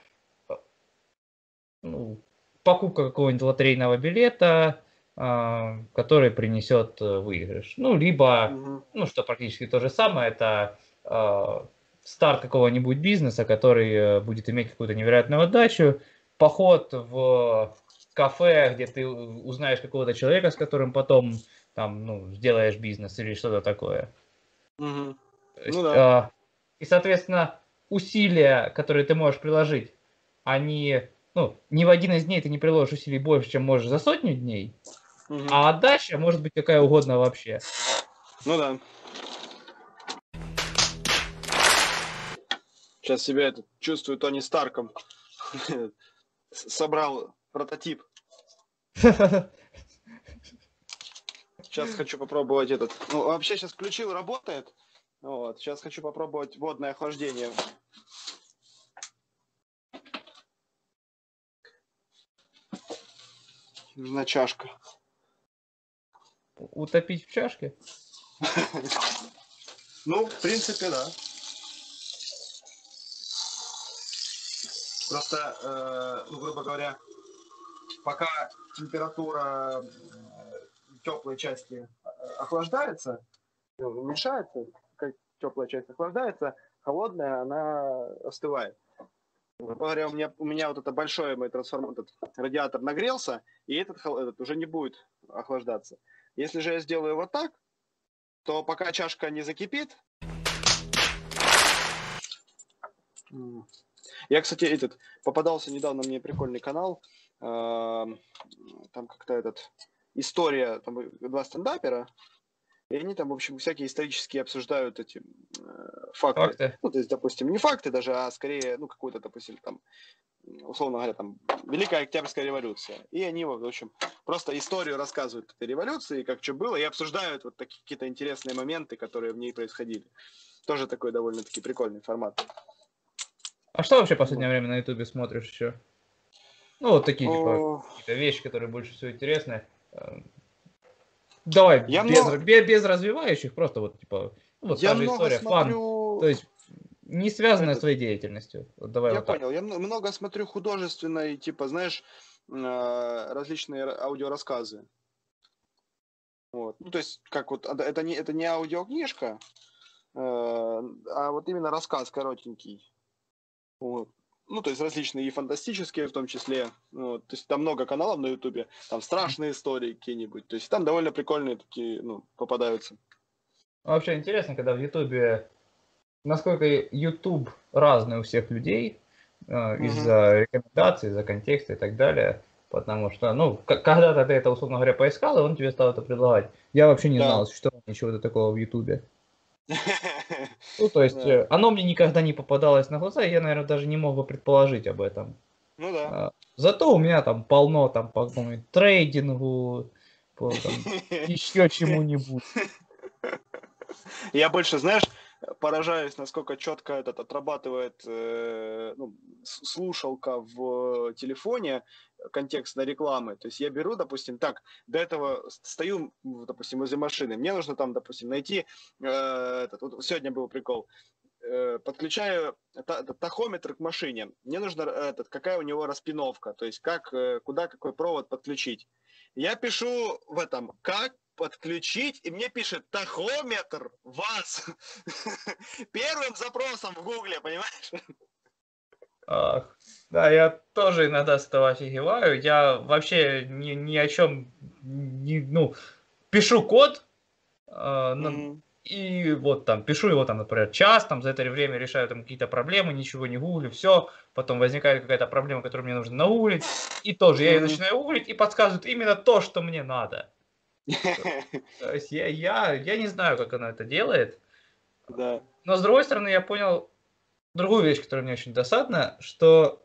ну, покупка какого-нибудь лотерейного билета, э, который принесет э, выигрыш. Ну, либо, mm-hmm. ну, что практически то же самое, это э, старт какого-нибудь бизнеса, который э, будет иметь какую-то невероятную отдачу, поход в кафе, где ты узнаешь какого-то человека, с которым потом там, ну, сделаешь бизнес или что-то такое. То есть, Ну да. а, и, соответственно, усилия, которые ты можешь приложить, они, ну, ни в один из дней ты не приложишь усилий больше, чем можешь за сотню дней, Мгм. а отдача может быть какая угодно вообще. Ну да. Сейчас себя это чувствую Тони Старком. Собрал прототип. Сейчас хочу попробовать этот. Ну, вообще сейчас включил, работает. Вот. Сейчас хочу попробовать водное охлаждение. Нужна чашка. Утопить в чашке? Ну, в принципе, да. Просто, э, ну, грубо говоря, пока температура теплой части э, охлаждается, ну, уменьшается, пока теплая часть охлаждается, холодная, она остывает. Говоря, у меня, у меня вот это большой мой трансформатор, этот радиатор нагрелся, и этот, этот уже не будет охлаждаться. Если же я сделаю вот так, то пока чашка не закипит... Я, кстати, этот попадался недавно мне прикольный канал. Эм, Там как-то этот история, там два стендапера, и они там, в общем, всякие исторические обсуждают эти э, факты. Факты. Ну, то есть, допустим, не факты даже, а скорее, ну, какую-то, допустим, там, условно говоря, там, Великая Октябрьская революция. И они, в общем, просто историю рассказывают этой революции, как что было, и обсуждают вот такие какие-то интересные моменты, которые в ней происходили. Тоже такой довольно-таки прикольный формат. А что вообще в последнее время на ютубе смотришь еще? Ну, вот такие, типа, вещи, которые больше всего интересны. Э, Давай, Я без, много- бе- без развивающих, просто вот, типа, ну, вот я та же история, фан. смотрю... То есть, не связанная с твоей деятельностью. Вот давай Я вот так. понял. Я мно- много смотрю художественной, типа, знаешь, э, различные ра- аудиорассказы. Вот. Ну, то есть, как вот, это- это не, это не аудиокнижка, э, а вот именно рассказ коротенький. Вот. Ну, то есть различные и фантастические в том числе. Вот. То есть там много каналов на Ютубе, там страшные истории какие-нибудь. То есть там довольно прикольные такие, ну, попадаются. Вообще интересно, когда в Ютубе, насколько Ютуб разный у всех людей, э, Мгм. из-за рекомендаций, из-за контекста и так далее. Потому что, ну, к- когда-то ты это, условно говоря, поискал, и он тебе стал это предлагать. Я вообще не Да. знал, что чего-то такого в Ютубе. Ну, то есть, Да. э, оно мне никогда не попадалось на глаза, и я, наверное, даже не мог бы предположить об этом. Ну да. А, Зато у меня там полно, там, по трейдингу, по там, еще чему-нибудь. Я больше, знаешь, поражаюсь, насколько четко этот отрабатывает э, ну, слушалка в телефоне контекстной рекламы. То есть я беру, допустим, так, до этого стою, допустим, возле машины, мне нужно там, допустим, найти, э, этот, вот сегодня был прикол, э, подключаю та- та- тахометр к машине, мне нужно э, этот, какая у него распиновка, то есть как, э, куда какой провод подключить. Я пишу в этом, как подключить, и мне пишет тахометр ВАЗ. Первым запросом в Гугле, понимаешь? Ах, да, я тоже иногда с этого офигеваю. Я вообще ни, ни о чем не, ну, пишу код, э, Мгм. и вот там пишу его там, например, час, там за это время решаю там какие-то проблемы, ничего не гуглю, все, потом возникает какая-то проблема, которую мне нужно нагуглить, и тоже я ее начинаю гуглить, и подсказывает именно то, что мне надо. То есть я, я, я не знаю, как она это делает, Да. но с другой стороны, я понял другую вещь, которая мне очень досадна, что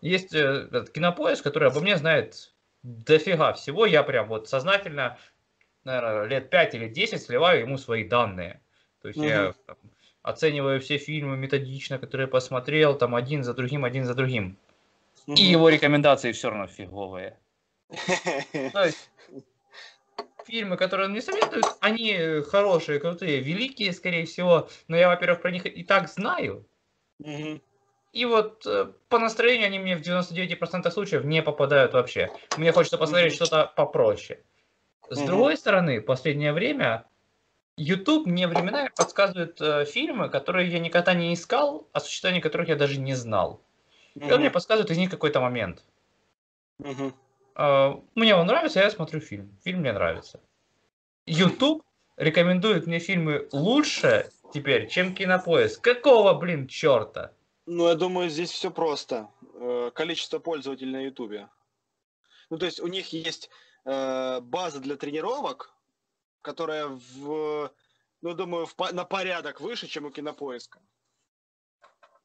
есть э, этот кинопоиск, который обо мне знает дофига всего. Я прям вот сознательно, наверное, лет 5 или 10 сливаю ему свои данные. То есть я Мгм. там, оцениваю все фильмы методично, которые посмотрел, там один за другим, один за другим. И его рекомендации все равно фиговые. То есть фильмы, которые он мне советует, они э, хорошие, крутые, великие, скорее всего, но я, во-первых, про них и так знаю, и вот э, по настроению они мне в 99% случаев не попадают вообще. Мне хочется посмотреть Мгм. что-то попроще. С Мгм. другой стороны, в последнее время YouTube мне временами подсказывает э, фильмы, которые я никогда не искал, о существовании которых я даже не знал. И он мне подсказывает из них какой-то момент. Мгм. А, мне он нравится, я смотрю фильм. Фильм мне нравится. YouTube рекомендует мне фильмы лучше теперь, чем Кинопоиск. Какого, блин, черта? Ну, я думаю, здесь все просто. Э, количество пользователей на YouTube. Ну, то есть у них есть э, база для тренировок, которая в, ну, думаю, в, на порядок выше, чем у Кинопоиска.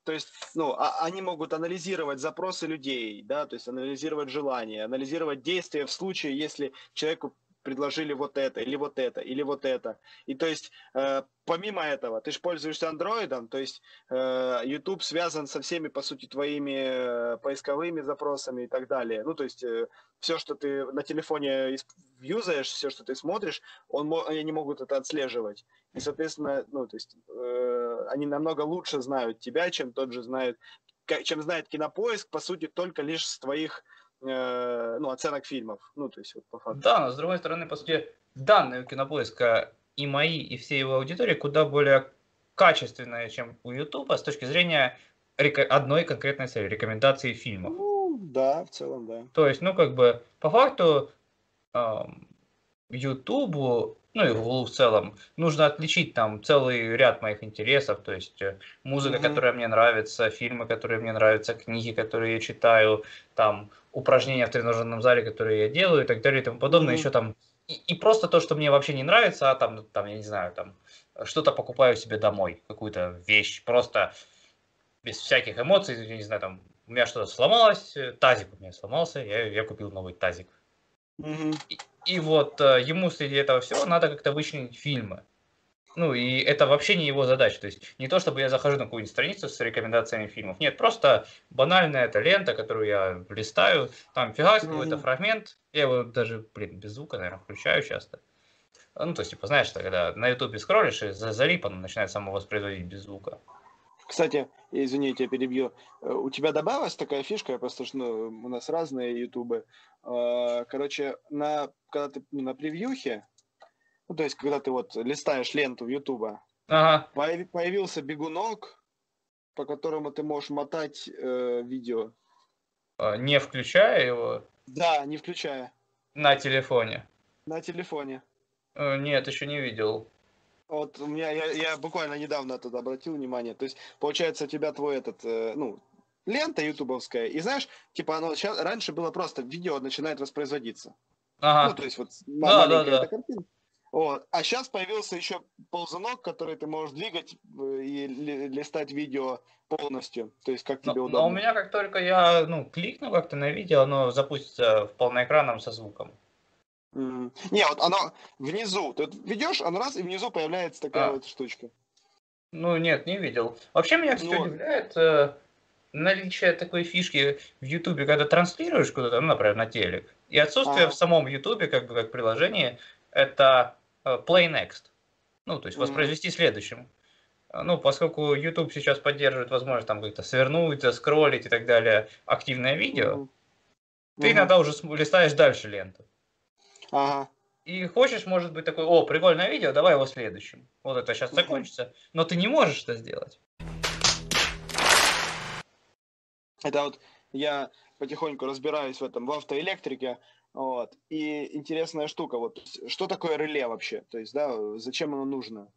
То есть, ну, а, они могут анализировать запросы людей, да, то есть анализировать желания, анализировать действия в случае, если человеку предложили вот это, или вот это, или вот это. И то есть, э, помимо этого, ты же пользуешься андроидом, то есть э, YouTube связан со всеми, по сути, твоими э, поисковыми запросами и так далее. Ну, то есть, э, все, что ты на телефоне юзаешь, все, что ты смотришь, он, они могут это отслеживать. И, соответственно, ну, то есть, э, они намного лучше знают тебя, чем тот же знает, чем знает Кинопоиск, по сути, только лишь с твоих ну, оценок фильмов. Ну, то есть, вот, по факту. Да, но с другой стороны, по сути, данные у Кинопоиска и мои, и все его аудитории куда более качественные, чем у Ютуба с точки зрения одной конкретной цели, рекомендации фильмов. Ну, да, в целом, да. То есть, ну, как бы, по факту, Ютубу ну и Гуглу в целом, нужно отличить там целый ряд моих интересов, то есть э, музыка, mm-hmm. которая мне нравится, фильмы, которые мне нравятся, книги, которые я читаю, там упражнения в тренажерном зале, которые я делаю и так далее и тому подобное, mm-hmm. еще там и, и просто то, что мне вообще не нравится, а там, там я не знаю, там что-то покупаю себе домой, какую-то вещь, просто без всяких эмоций, я не знаю, там у меня что-то сломалось, э, тазик у меня сломался, я, я купил новый тазик. Mm-hmm. И, и вот э, ему среди этого всего надо как-то вычленить фильмы. Ну, и это вообще не его задача. То есть не то, чтобы я захожу на какую-нибудь страницу с рекомендациями фильмов. Нет, просто банальная эта лента, которую я листаю. Там фигак, какой-то фрагмент. Я его даже, блин, без звука, наверное, включаю часто. Ну, то есть, типа, знаешь, когда на ютубе скроллишь, и залип, оно начинает само воспроизводить без звука. Кстати, извините, я перебью. Э, у тебя добавилась такая фишка, просто что ну, у нас разные ютубы. Э, короче, на, когда ты ну, на превьюхе, ну, то есть, когда ты вот листаешь ленту Ютуба, ага. появился бегунок, по которому ты можешь мотать э, видео. А, не включая его? Да, не включая. На телефоне? На телефоне. Э, нет, еще не видел. Вот у меня, я, я буквально недавно туда обратил внимание. То есть, получается, у тебя твой этот, э, ну, лента ютубовская, и знаешь, типа оно сейчас, раньше было просто видео начинает воспроизводиться. Ага. Ну, то есть вот да, да, да. картинка. Вот. А сейчас появился еще ползунок, который ты можешь двигать э, и листать видео полностью. То есть как тебе но, удобно. Но у меня как только я ну, кликну как-то на видео, оно запустится в полноэкранном со звуком. Mm. Не, вот оно внизу. Ты ведешь, оно раз, и внизу появляется такая а. вот штучка. Ну, нет, не видел. Вообще меня все ну, удивляет э, наличие такой фишки в Ютубе, когда транслируешь куда-то, ну, например, на телек, и отсутствие а. в самом Ютубе, как бы, как приложении, это э, Play Next. Ну, то есть воспроизвести mm следующим. Ну, поскольку YouTube сейчас поддерживает возможность там как-то свернуть, скроллить и так далее активное видео, mm ты mm иногда уже листаешь дальше ленту. Ага. И хочешь, может быть, такой, о, прикольное видео, давай его следующим. Вот это сейчас закончится. Но ты не можешь это сделать. Это вот я потихоньку разбираюсь в этом, в автоэлектрике. Вот. И интересная штука, вот, что такое реле вообще? То есть, да, зачем оно нужно?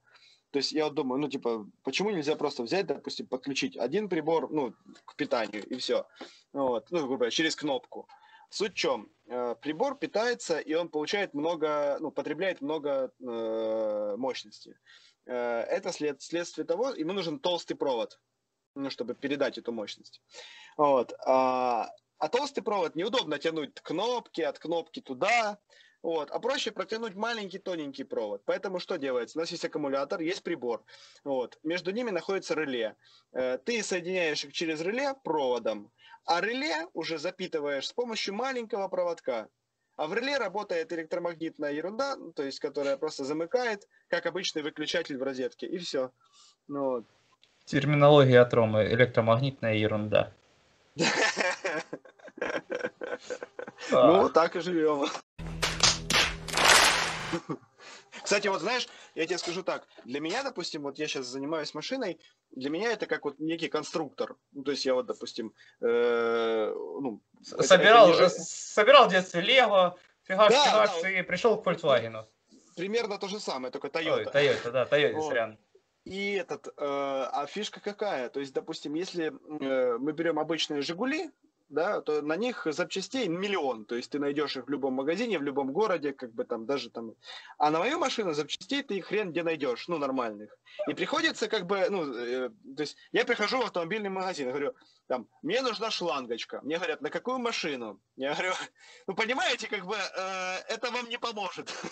То есть я вот думаю, ну, типа, почему нельзя просто взять, допустим, подключить один прибор, ну, к питанию, и все. Вот, ну, грубо говоря, через кнопку. Суть в чем? Э, прибор питается, и он получает много, ну, потребляет много э, мощности. Э, это след, следствие того, ему нужен толстый провод, ну, чтобы передать эту мощность. Вот. А, а толстый провод неудобно тянуть кнопки, от кнопки туда, вот. А проще протянуть маленький тоненький провод. Поэтому что делается? У нас есть аккумулятор, есть прибор. Вот. Между ними находится реле. Э, ты соединяешь их через реле проводом, а реле уже запитываешь с помощью маленького проводка. А в реле работает электромагнитная ерунда, то есть которая просто замыкает, как обычный выключатель в розетке, и все. Ну, вот. Терминология от Ромы. Электромагнитная ерунда. Ну, так и живем. Кстати, вот знаешь, я тебе скажу так, для меня, допустим, вот я сейчас занимаюсь машиной, для меня это как вот некий конструктор. Ну, то есть я вот, допустим, э, ну, собирал, это, это не... собирал в детстве Лего, фигакс, да, фигакс, да, и пришел к Volkswagen. Примерно то же самое, только Toyota. Ой, Toyota, да, Toyota, вот. сорян. И этот, э, а фишка какая? То есть, допустим, если э, мы берем обычные Жигули, да, то на них запчастей миллион. То есть ты найдешь их в любом магазине, в любом городе, как бы там даже там. А на мою машину запчастей ты их хрен где найдешь, ну, нормальных. И приходится как бы, ну, э, то есть я прихожу в автомобильный магазин, говорю, там, мне нужна шлангочка. Мне говорят, на какую машину? Я говорю, ну, понимаете, как бы э, это вам не поможет.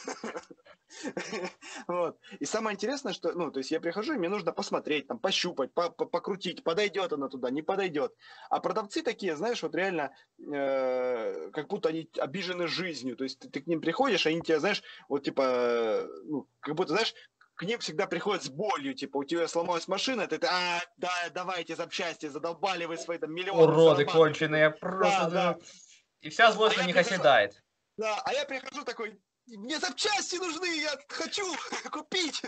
Вот. И самое интересное, что, ну, то есть я прихожу, и мне нужно посмотреть, там, пощупать, покрутить, подойдет она туда, не подойдет. А продавцы такие, знаешь, вот реально, э, как будто они обижены жизнью. То есть ты, к ним приходишь, они тебя, знаешь, вот типа, ну, как будто, знаешь, к ним всегда приходят с болью, типа, у тебя сломалась машина, ты, а, да, давайте запчасти, задолбали вы свои там миллионы. Уроды конченые, просто, да, да. И вся злость а на них прихожу, оседает. Да, а я прихожу такой, мне запчасти нужны, я хочу купить.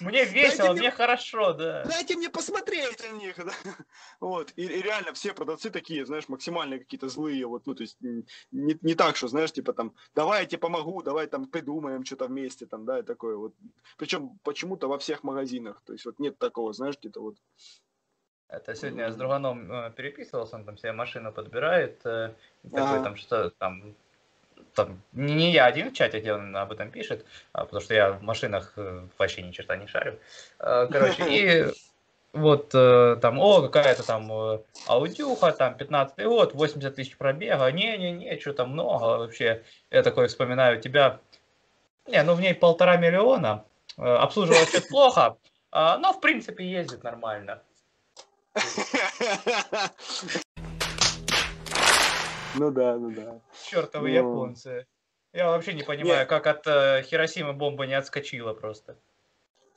Мне весело, мне, мне хорошо, да. Дайте мне посмотреть на них. Да? Вот. И, и реально все продавцы такие, знаешь, максимально какие-то злые. Вот, ну, то есть не, не так, что, знаешь, типа там, давай я тебе помогу, давай там придумаем что-то вместе, там, да, и такое вот. Причем почему-то во всех магазинах. То есть вот нет такого, знаешь, где-то вот. Это сегодня я с друганом э, переписывался, он там себе машину подбирает, э, такой там что там там, не я один в чате, где он об этом пишет, а, потому что я в машинах э, вообще ни черта не шарю. А, короче, и вот э, там, о, какая-то там э, аудюха, там 15 год, 80 тысяч пробега, не-не-не, что-то много вообще. Я такой вспоминаю тебя, не, ну в ней полтора миллиона, обслуживалась чуть плохо, а, но в принципе ездит нормально. Ну да, ну да. Чертовы ну... японцы. Я вообще не понимаю, Нет. как от э, Хиросимы бомба не отскочила просто.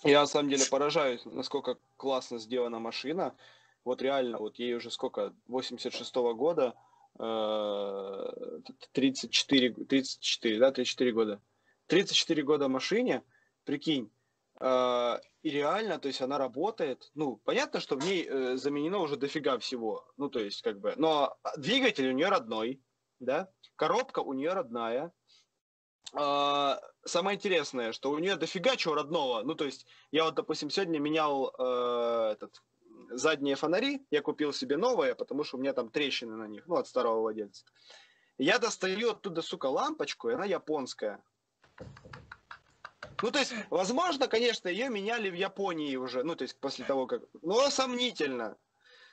Я на самом деле поражаюсь, насколько классно сделана машина. Вот реально, вот ей уже сколько, 86-го года, э, 34, 34, да, 34 года. 34 года машине, прикинь, э, и реально, то есть она работает. Ну, понятно, что в ней э, заменено уже дофига всего. Ну, то есть, как бы. Но двигатель у нее родной, да, коробка у нее родная. Э, самое интересное, что у нее дофига чего родного. Ну, то есть, я вот, допустим, сегодня менял э, этот, задние фонари, я купил себе новые, потому что у меня там трещины на них, ну, от старого владельца. Я достаю оттуда, сука, лампочку, и она японская. Ну, то есть, возможно, конечно, ее меняли в Японии уже, ну, то есть, после того, как... Но сомнительно.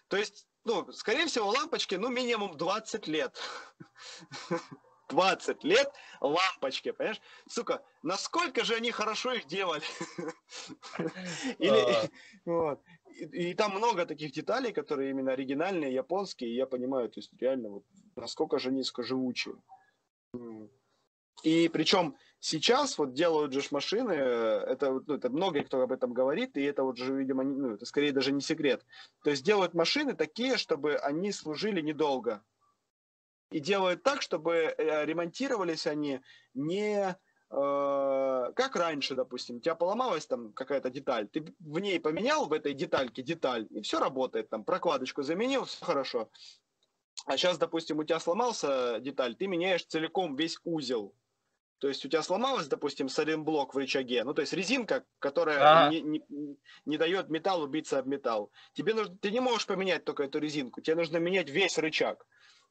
То есть, ну, скорее всего, лампочки, ну, минимум 20 лет. 20 лет лампочки, понимаешь? Сука, насколько же они хорошо их делали. Или, а. вот. и, и там много таких деталей, которые именно оригинальные, японские, и я понимаю, то есть реально, вот, насколько же низкоживучие. И причем сейчас вот делают же машины, это, ну, это много кто об этом говорит, и это вот же, видимо, ну, это скорее даже не секрет. То есть делают машины такие, чтобы они служили недолго. И делают так, чтобы э, ремонтировались они не э, как раньше, допустим, у тебя поломалась там какая-то деталь, ты в ней поменял в этой детальке деталь, и все работает, там прокладочку заменил, все хорошо. А сейчас, допустим, у тебя сломался деталь, ты меняешь целиком весь узел, то есть у тебя сломалась, допустим, блок в рычаге, ну то есть резинка, которая а. не, не, не дает металлу биться об металл. Тебе нужно, ты не можешь поменять только эту резинку, тебе нужно менять весь рычаг.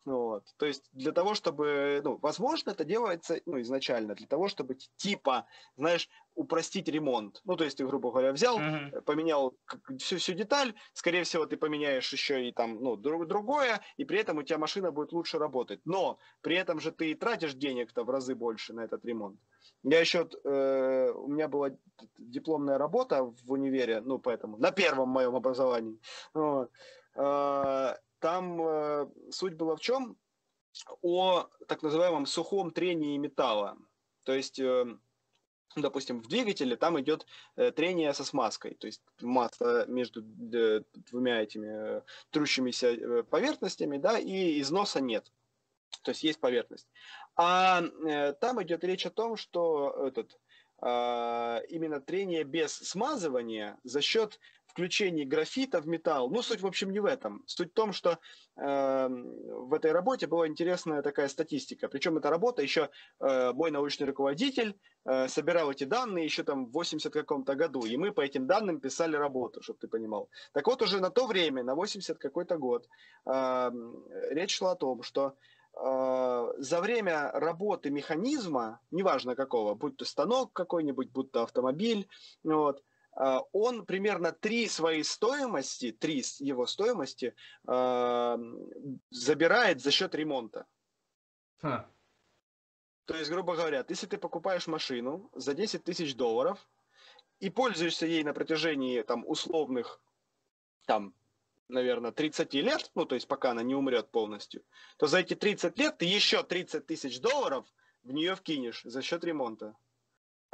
Вот. То есть для того, чтобы, ну, возможно, это делается, ну, изначально для того, чтобы типа, знаешь, упростить ремонт. Ну, то есть ты, грубо говоря, взял, uh-huh. поменял всю, всю деталь, скорее всего, ты поменяешь еще и там, ну, друг, другое, и при этом у тебя машина будет лучше работать. Но при этом же ты тратишь денег-то в разы больше на этот ремонт. Я еще, э, у меня была дипломная работа в универе, ну, поэтому, на первом моем образовании. Вот. Э, там э, суть была в чем? О так называемом сухом трении металла. То есть, э, допустим, в двигателе там идет э, трение со смазкой, то есть масса между э, двумя этими э, трущимися э, поверхностями, да, и износа нет. То есть есть поверхность. А э, там идет речь о том, что этот э, именно трение без смазывания за счет включения графита в металл. Ну, суть, в общем, не в этом. Суть в том, что э, в этой работе была интересная такая статистика. Причем эта работа еще э, мой научный руководитель э, собирал эти данные еще там в 80 каком-то году. И мы по этим данным писали работу, чтобы ты понимал. Так вот, уже на то время, на 80 какой-то год, э, речь шла о том, что э, за время работы механизма, неважно какого, будь то станок какой-нибудь, будь то автомобиль, вот, он примерно три своей стоимости, три его стоимости э, забирает за счет ремонта. Ха. То есть, грубо говоря, если ты покупаешь машину за 10 тысяч долларов и пользуешься ей на протяжении там условных, там, наверное, 30 лет, ну, то есть пока она не умрет полностью, то за эти 30 лет ты еще 30 тысяч долларов в нее вкинешь за счет ремонта.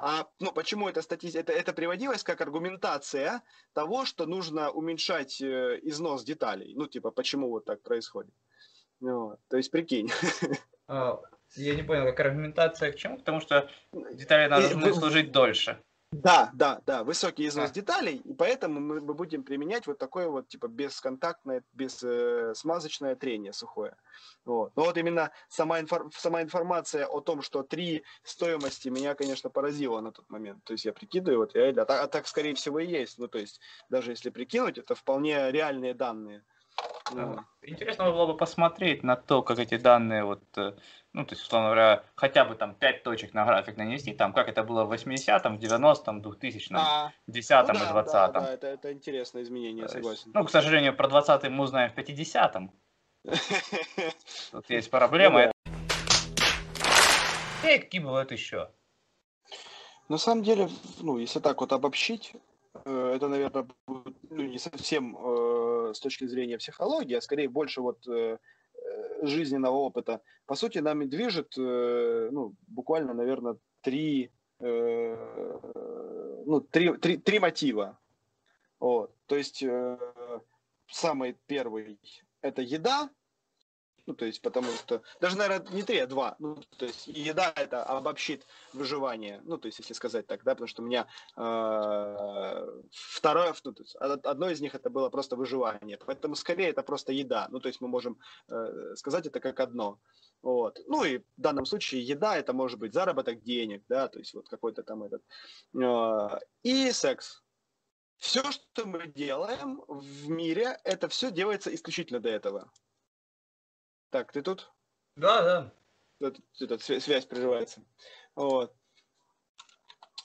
А ну, почему эта статистика, это, это приводилось как аргументация того, что нужно уменьшать э, износ деталей. Ну, типа, почему вот так происходит. Ну, то есть, прикинь. А, я не понял, как аргументация к чему? Потому что детали должны служить дольше. Да, да, да, высокий износ а. деталей, и поэтому мы, мы будем применять вот такое вот типа бесконтактное, без э, смазочное трение сухое. Вот. Но вот именно сама, инфор, сама информация о том, что три стоимости меня, конечно, поразила на тот момент. То есть я прикидываю, вот реально, а так, а так скорее всего и есть. Ну то есть даже если прикинуть, это вполне реальные данные. Ну. Интересно было бы посмотреть на то, как эти данные вот э, ну, то есть, условно говоря, хотя бы там 5 точек на график нанести, там, как это было в 80-м, 90-м, 2000-м, а, 10-м ну, да, и 20-м. Да, да, это, это интересное изменение, то согласен. Есть, ну, к сожалению, про 20-й мы узнаем в 50-м. Тут есть проблема. И какие бывают еще? На самом деле, ну, если так вот обобщить, э, это, наверное, будет ну, не совсем э, с точки зрения психологии, а скорее больше вот э, жизненного опыта, по сути, нами движет, э, ну, буквально, наверное, три, э, ну, три, три, три мотива. Вот. То есть, э, самый первый – это еда, ну, то есть, потому что, даже, наверное, не три, а два. Ну, то есть, еда это обобщит выживание. Ну, то есть, если сказать так, да, потому что у меня э, второе, ну, то есть, одно из них это было просто выживание. Поэтому, скорее, это просто еда. Ну, то есть, мы можем э, сказать это как одно. Вот. Ну, и в данном случае еда это может быть заработок денег, да, то есть, вот какой-то там этот. Э, и секс. Все, что мы делаем в мире, это все делается исключительно для этого. Так, ты тут? Да, да. Тут, тут связь прерывается. Вот.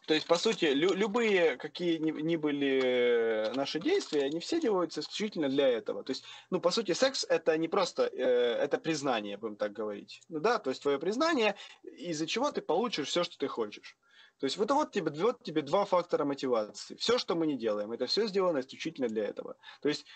То есть, по сути, лю- любые, какие ни, ни были наши действия, они все делаются исключительно для этого. То есть, ну, по сути, секс это не просто, э, это признание, будем так говорить. Ну да, то есть твое признание, из-за чего ты получишь все, что ты хочешь. То есть вот, вот, тебе, вот тебе два фактора мотивации. Все, что мы не делаем, это все сделано исключительно для этого. То есть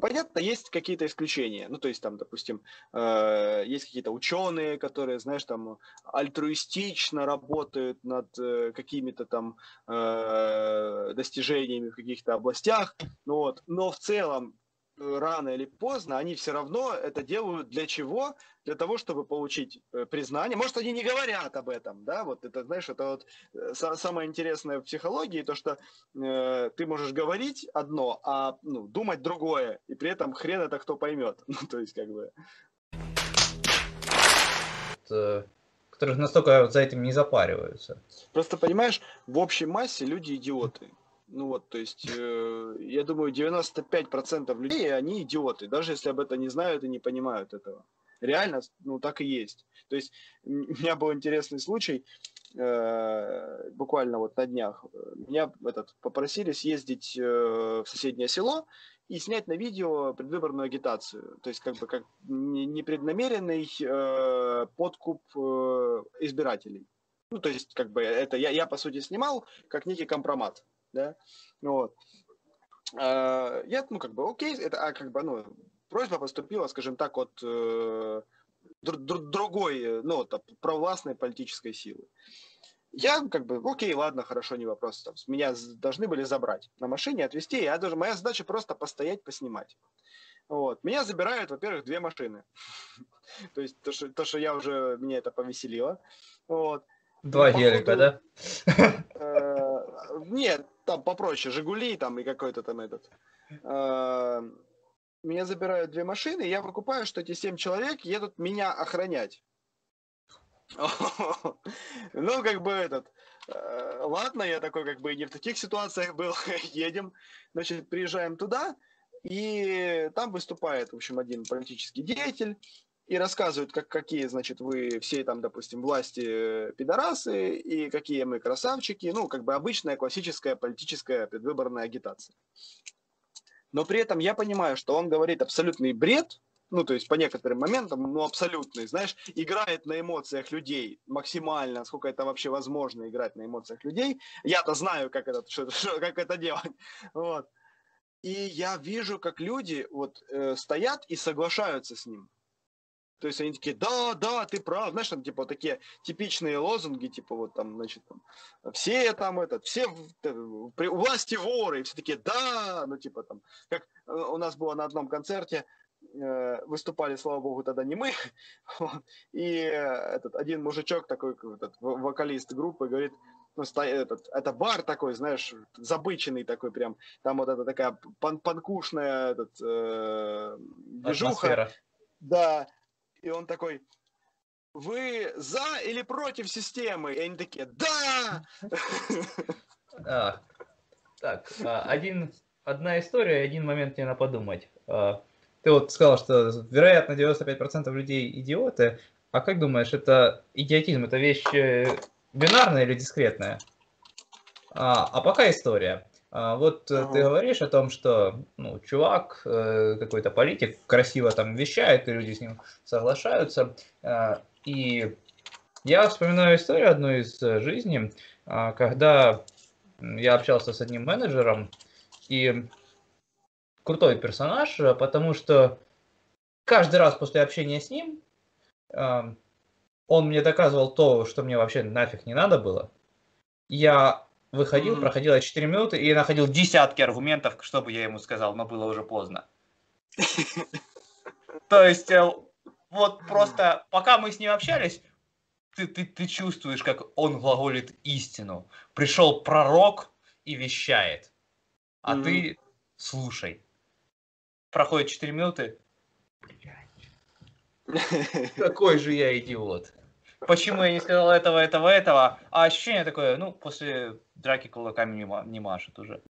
Понятно, есть какие-то исключения. Ну, то есть, там, допустим, э, есть какие-то ученые, которые, знаешь, там, альтруистично работают над э, какими-то там э, достижениями в каких-то областях. Ну, вот. Но в целом рано или поздно, они все равно это делают для чего? Для того, чтобы получить э, признание. Может, они не говорят об этом, да, вот это, знаешь, это вот э, самое интересное в психологии, то, что э, ты можешь говорить одно, а ну, думать другое, и при этом хрен это кто поймет. Ну, то есть, как бы... Которых настолько за этим не запариваются. Просто, понимаешь, в общей массе люди идиоты. Ну вот, то есть, э, я думаю, 95% людей, они идиоты, даже если об этом не знают и не понимают этого. Реально, ну так и есть. То есть, у меня был интересный случай, э, буквально вот на днях. Меня этот, попросили съездить э, в соседнее село и снять на видео предвыборную агитацию. То есть, как бы, как непреднамеренный э, подкуп избирателей. Ну, то есть, как бы, это я, я, по сути, снимал как некий компромат да, вот. А, я, ну, как бы, окей, это, а, как бы, ну, просьба поступила, скажем так, от э, др- другой, ну, от провластной политической силы. Я как бы, окей, ладно, хорошо, не вопрос. Там, меня должны были забрать на машине, отвезти. Я даже, моя задача просто постоять, поснимать. Вот. Меня забирают, во-первых, две машины. то есть то что, я уже, меня это повеселило. Вот. Два гелика, да? Э, нет, там попроще, Жигули там и какой-то там этот. Меня забирают две машины, я выкупаю, что эти семь человек едут меня охранять. Ну, как бы этот, э, ладно, я такой как бы не в таких ситуациях был, едем, значит, приезжаем туда, и там выступает, в общем, один политический деятель, и рассказывают, как, какие, значит, вы все там, допустим, власти э, пидорасы, и какие мы красавчики, ну, как бы обычная классическая политическая предвыборная агитация. Но при этом я понимаю, что он говорит абсолютный бред, ну, то есть по некоторым моментам, ну, абсолютный, знаешь, играет на эмоциях людей максимально, сколько это вообще возможно играть на эмоциях людей. Я-то знаю, как это, что, что, как это делать. Вот. И я вижу, как люди вот э, стоят и соглашаются с ним. То есть они такие, да, да, ты прав, знаешь, там типа такие типичные лозунги, типа вот там, значит, там, все там этот, все при власти воры, и все такие, да, ну типа там, как э, у нас было на одном концерте, э, выступали, слава богу, тогда не мы, и этот один мужичок такой, этот, вокалист группы, говорит, ну, этот, это бар такой, знаешь, забыченный такой прям, там вот это такая пан панкушная этот, э, движуха. Атмосфера. Да, и он такой, вы за или против системы? И они такие, да! А, так, а, один, одна история, один момент мне надо подумать. А, ты вот сказал, что, вероятно, 95% людей идиоты. А как думаешь, это идиотизм, это вещь э, бинарная или дискретная? А, а пока история. А, вот ага. ты говоришь о том, что ну, чувак, э, какой-то политик красиво там вещает, и люди с ним соглашаются. Э, и я вспоминаю историю одну из жизни, э, когда я общался с одним менеджером, и крутой персонаж, потому что каждый раз после общения с ним э, он мне доказывал то, что мне вообще нафиг не надо было. Я выходил, mm-hmm. проходило 4 минуты и находил десятки аргументов, чтобы я ему сказал, но было уже поздно. То есть, э, вот просто, пока мы с ним общались, ты, ты, ты чувствуешь, как он глаголит истину. Пришел пророк и вещает, а mm-hmm. ты слушай. Проходит 4 минуты. Какой же я идиот. Почему я не сказал этого, этого, этого? А ощущение такое, ну, после драки кулаками не, не машет уже.